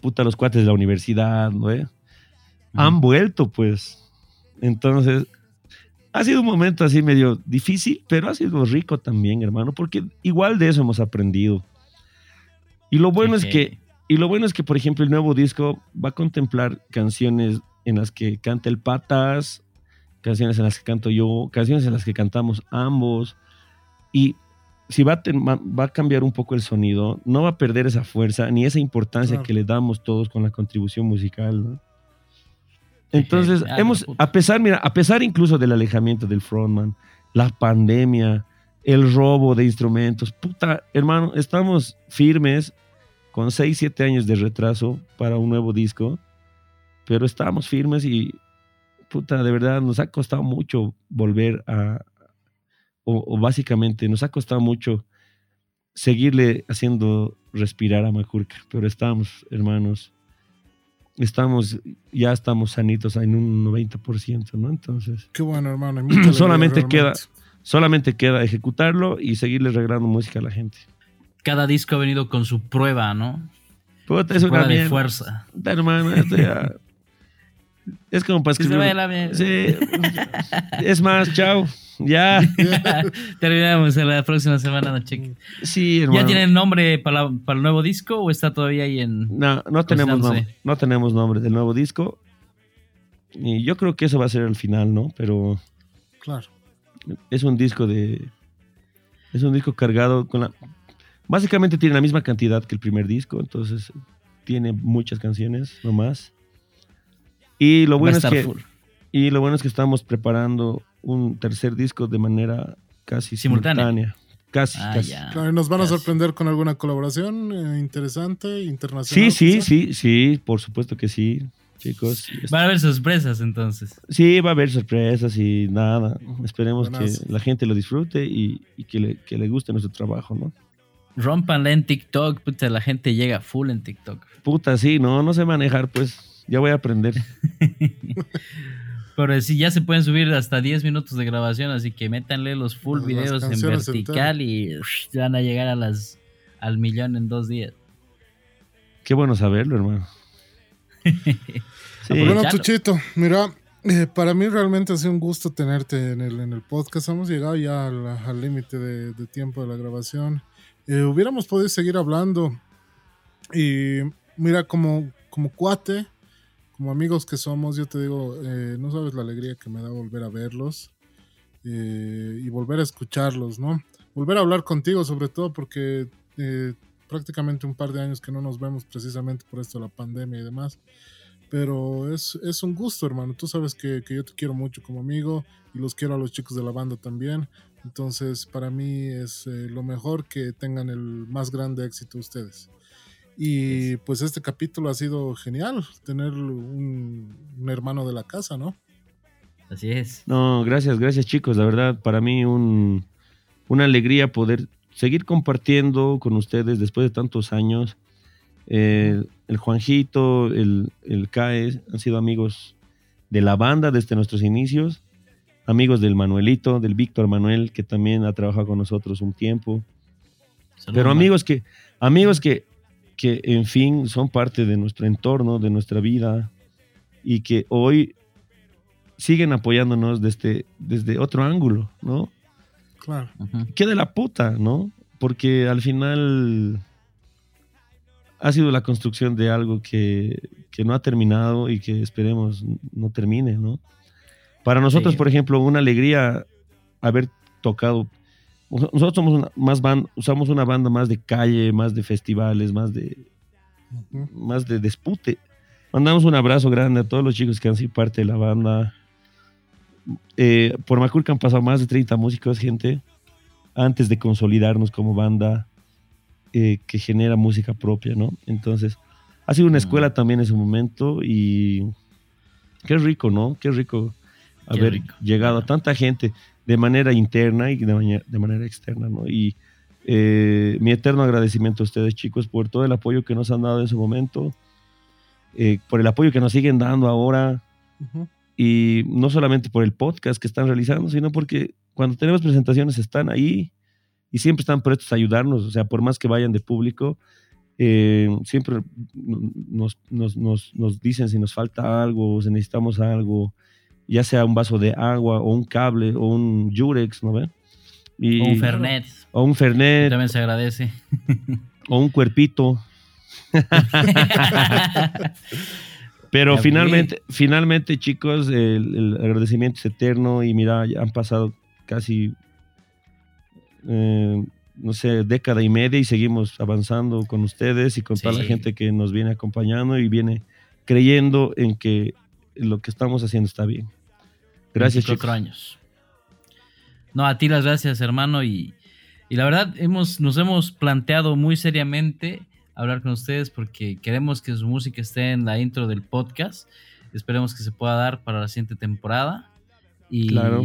puta, los cuates de la universidad, ¿no? Han vuelto, pues. Entonces, ha sido un momento así medio difícil, pero ha sido rico también, hermano, porque igual de eso hemos aprendido. Y lo bueno es que, y lo bueno es que, por ejemplo, el nuevo disco va a contemplar canciones en las que canta el Patas, canciones en las que canto yo, canciones en las que cantamos ambos. Y si va a, va a cambiar un poco el sonido, no va a perder esa fuerza ni esa importancia que le damos todos con la contribución musical, ¿no? Entonces, hemos, a pesar, mira, a pesar incluso del alejamiento del frontman, la pandemia, el robo de instrumentos, puta, hermano, estamos firmes con 6, 7 años de retraso para un nuevo disco, pero estamos firmes y, puta, de verdad, nos ha costado mucho volver a, o, básicamente nos ha costado mucho seguirle haciendo respirar a Macurca, pero estamos, hermanos, estamos, ya estamos sanitos en un 90%, ¿no? Entonces. Qué bueno, hermano. solamente queda, solamente queda ejecutarlo y seguirle regalando música a la gente. Cada disco ha venido con su prueba, ¿no? Puta, es una de fuerza. Hermano, esto ya. es como para escribir. Sí. es más, chao. Ya. Terminamos en la próxima semana, no cheque. Sí, hermano. ¿Ya tienen nombre para, para, el nuevo disco o está todavía ahí en.? No, no tenemos nombre. No tenemos nombre del nuevo disco. Y yo creo que eso va a ser el final, ¿no? Pero. Claro. Es un disco de. Es un disco cargado con la. Básicamente tiene la misma cantidad que el primer disco, entonces tiene muchas canciones, no más. Y lo bueno es que. Y lo bueno es que estamos preparando un tercer disco de manera casi simultánea. Casi, ah, casi. ¿Nos van a sorprender con alguna colaboración eh, interesante, internacional? Sí, sí, sí, sí, por supuesto que sí, chicos. Van a haber sorpresas entonces. Sí, va a haber sorpresas y nada. Esperemos que la gente lo disfrute y, que, le, que le guste nuestro trabajo, ¿no? Rompanle en TikTok, puta, la gente llega full en TikTok. Puta, sí, no, no sé manejar, pues ya voy a aprender. Pero sí, ya se pueden subir hasta 10 minutos de grabación, así que métanle los full Las videos en vertical y van a llegar a las al millón en dos días. Qué bueno saberlo, hermano. Sí. Bueno. Chuchito, mira, eh, para mí realmente ha sido un gusto tenerte en el, en el podcast. Hemos llegado ya al al límite de, de tiempo de la grabación. Eh, hubiéramos podido seguir hablando. Y mira, como, como cuate, como amigos que somos, yo te digo, eh, no sabes la alegría que me da volver a verlos eh, y volver a escucharlos, ¿no? Volver a hablar contigo, sobre todo porque eh, prácticamente un par de años que no nos vemos precisamente por esto de la pandemia y demás. Pero es, es un gusto, hermano. Tú sabes que, que yo te quiero mucho como amigo y los quiero a los chicos de la banda también. Entonces, para mí es eh, lo mejor que tengan el más grande éxito ustedes. Y pues este capítulo ha sido genial, tener un, un hermano de la casa, ¿no? Así es. No, gracias, gracias chicos. La verdad, para mí un, una alegría poder seguir compartiendo con ustedes después de tantos años. Eh, el Juanjito, el, el Cae han sido amigos de la banda desde nuestros inicios, amigos del Manuelito, del Víctor Manuel, que también ha trabajado con nosotros un tiempo. Pero amigos que, amigos que, que en fin son parte de nuestro entorno, de nuestra vida y que hoy siguen apoyándonos desde, desde otro ángulo, ¿no? Claro. Ujú. Qué de la puta, ¿no? Porque al final ha sido la construcción de algo que, que no ha terminado y que esperemos no termine, ¿no? Para nosotros, Sí. por ejemplo, una alegría haber tocado. Nosotros somos una, más band- usamos una banda más de calle, más de festivales, más de, más de dispute. Mandamos un abrazo grande a todos los chicos que han sido parte de la banda. Eh, por Maculca han pasado más de 30 músicos, gente, antes de consolidarnos como banda eh, que genera música propia, ¿no? Entonces, ha sido una Mm. escuela también en ese momento y qué rico, ¿no? Qué rico haber rico. llegado a tanta gente de manera interna y de, maña- de manera externa, ¿no? Y eh, mi eterno agradecimiento a ustedes, chicos, por todo el apoyo que nos han dado en su momento, eh, por el apoyo que nos siguen dando ahora, Ujú. y no solamente por el podcast que están realizando, sino porque cuando tenemos presentaciones están ahí y siempre están prestos a ayudarnos, o sea, por más que vayan de público, eh, siempre nos, nos, nos, nos dicen si nos falta algo, si necesitamos algo, ya sea un vaso de agua o un cable o un Jurex, ¿no ven? Y, O un Fernet. o un Fernet También se agradece. o un cuerpito. Pero Ya finalmente, finalmente, chicos, el, el agradecimiento es eterno y mira, ya han pasado casi, eh, no sé, década y media y seguimos avanzando con ustedes y con toda la gente que nos viene acompañando y viene creyendo en que lo que estamos haciendo está bien. Gracias, 24 chicos. años. No, a ti las gracias, hermano. Y, y la verdad, hemos, nos hemos planteado muy seriamente hablar con ustedes porque queremos que su música esté en la intro del podcast. Esperemos que se pueda dar para la siguiente temporada. Y Claro.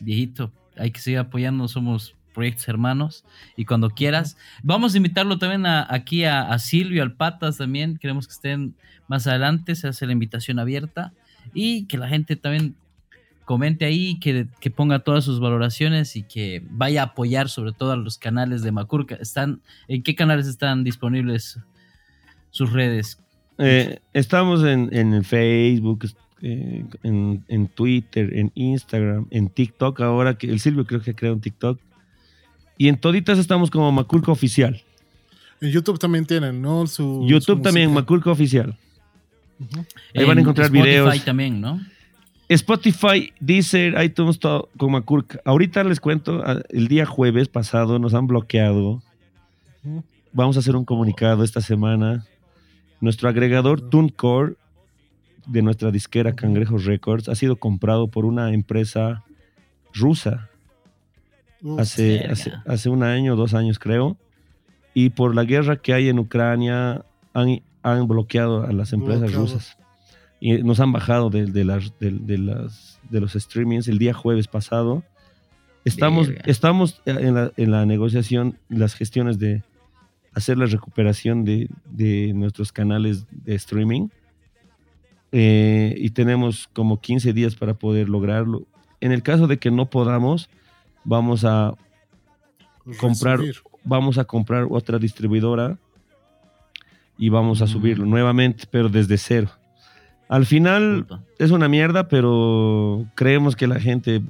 viejito, hay que seguir apoyando. Somos proyectos hermanos. Y cuando quieras, vamos a invitarlo también a- aquí a, a Silvio, al Patas también. Queremos que estén más adelante. Se hace la invitación abierta. Y que la gente también comente ahí, que, que ponga todas sus valoraciones y que vaya a apoyar sobre todo a los canales de Macurca. Están, ¿En qué canales están disponibles sus redes? Eh, estamos en, en Facebook, eh, en, en Twitter, en Instagram, en TikTok ahora, que el Silvio creo que creó un TikTok. Y en toditas estamos como Maculca Oficial. En YouTube también tienen, ¿no? Su, YouTube su también. Maculca Oficial. Ahí van a En encontrar Spotify videos. también, ¿no? Spotify, Deezer, iTunes, todo con Maculca. Ahorita les cuento, ah, el día jueves pasado nos han bloqueado. Vamos a hacer un comunicado esta semana. Nuestro agregador TuneCore de nuestra disquera Cangrejos Records ha sido comprado por una empresa rusa hace, hace, hace un año, dos años creo. Y por la guerra que hay en Ucrania han, han bloqueado a las empresas Bloqueado. rusas. Y nos han bajado de, de las, de, de las, de los streamings el día jueves pasado. Estamos, Verga. estamos en la, en la negociación, las gestiones de, hacer la recuperación de, de nuestros canales de streaming. Eh, y tenemos como 15 días para poder lograrlo. En el caso de que no podamos, vamos a comprar, vamos a comprar otra distribuidora y vamos a Mm. subirlo nuevamente, pero desde cero. Al final es una mierda, pero creemos que la gente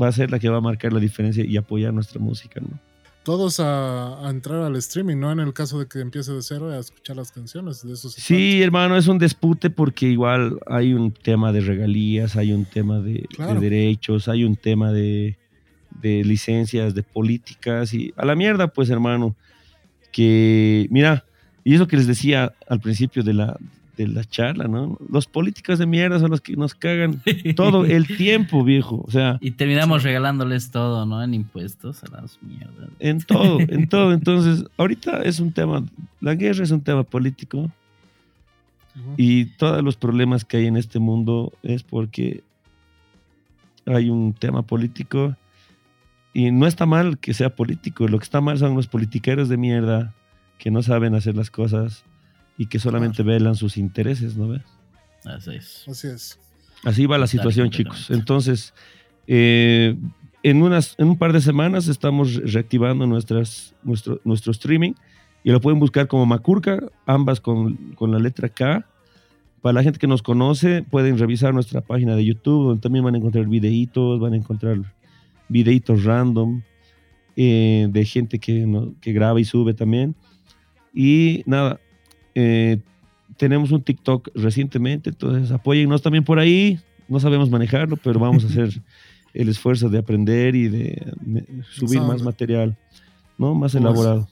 va a ser la que va a marcar la diferencia y apoyar nuestra música, ¿no? Todos a, a entrar al streaming, ¿no? En el caso de que empiece de cero a escuchar las canciones. De Sí, hermano, es un dispute porque igual hay un tema de regalías, hay un tema de, de derechos, hay un tema de, de licencias, de políticas y a la mierda, pues, hermano, que mira, y eso que les decía al principio de la, de la charla, ¿no? Los políticos de mierda son los que nos cagan todo el tiempo, viejo, o sea, Y terminamos regalándoles todo, ¿no? En impuestos a las mierdas. en todo, en todo. Entonces, ahorita es un tema, la guerra es un tema político. Y todos los problemas que hay en este mundo es porque hay un tema político y no está mal que sea político, lo que está mal son los politiqueros de mierda que no saben hacer las cosas y que solamente velan sus intereses, ¿no ves? Así es. Así es. Así va la situación, chicos. Entonces, eh, en, unas, en un par de semanas estamos reactivando nuestras, nuestro, nuestro streaming y lo pueden buscar como Macurca, ambas con, con la letra K. Para la gente que nos conoce, pueden revisar nuestra página de YouTube, donde también van a encontrar videitos, van a encontrar videitos random eh, de gente que, no- que graba y sube también. Y nada, eh, tenemos un TikTok recientemente, entonces apóyennos también por ahí. No sabemos manejarlo, pero vamos a hacer el esfuerzo de aprender y de subir más material, ¿no? Más Pues- elaborado.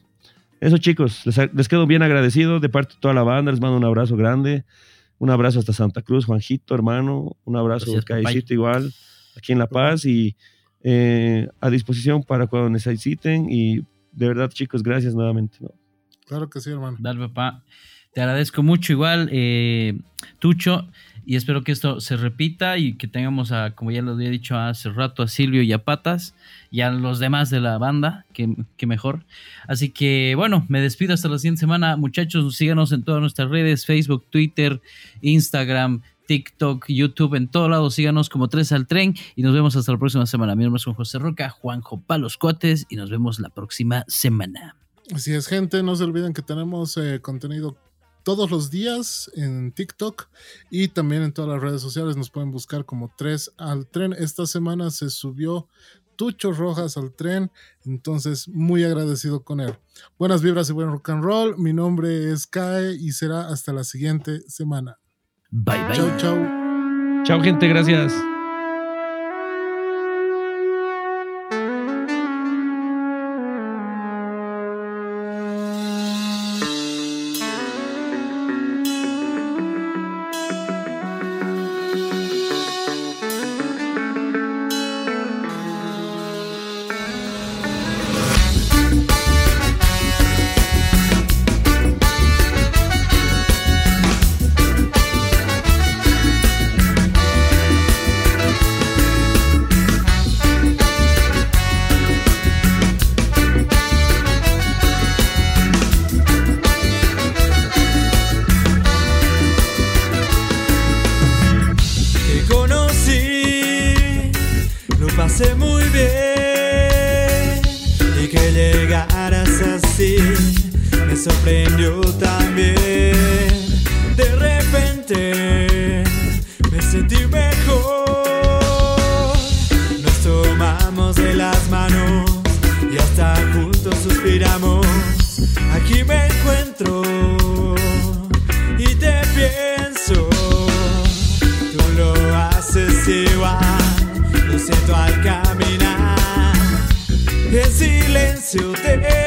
Eso, chicos, les, les quedo bien agradecido de parte de toda la banda. Les mando un abrazo grande. Un abrazo hasta Santa Cruz, Juanjito, hermano. Un abrazo. Caicito, igual, aquí en La Paz. Y eh, a disposición para cuando necesiten. Y de verdad, chicos, gracias nuevamente. ¿no? Claro que sí, hermano. Dale, papá. Te agradezco mucho igual, eh, Tucho, y espero que esto se repita y que tengamos a, como ya lo había dicho hace rato, a Silvio y a Patas y a los demás de la banda, que, que mejor. Así que bueno, me despido hasta la siguiente semana. Muchachos, síganos en todas nuestras redes, Facebook, Twitter, Instagram, TikTok, YouTube, en todos lados síganos como Tres al Tren y nos vemos hasta la próxima semana. Mi nombre es Juan José Roca, Juanjo Palos Cotes y nos vemos la próxima semana. Así es, gente. No se olviden que tenemos eh, contenido todos los días en TikTok y también en todas las redes sociales. Nos pueden buscar como 3 al tren. Esta semana se subió Tucho Rojas al tren, entonces muy agradecido con él. Buenas vibras y buen rock and roll. Mi nombre es Kae y será hasta la siguiente semana. Bye bye. Chau, chau. Chao, gente, gracias. Sorprendió también. De repente me sentí mejor, nos tomamos de las manos y hasta juntos suspiramos. Aquí me encuentro y te pienso. Tú lo haces igual, lo siento al caminar. En silencio te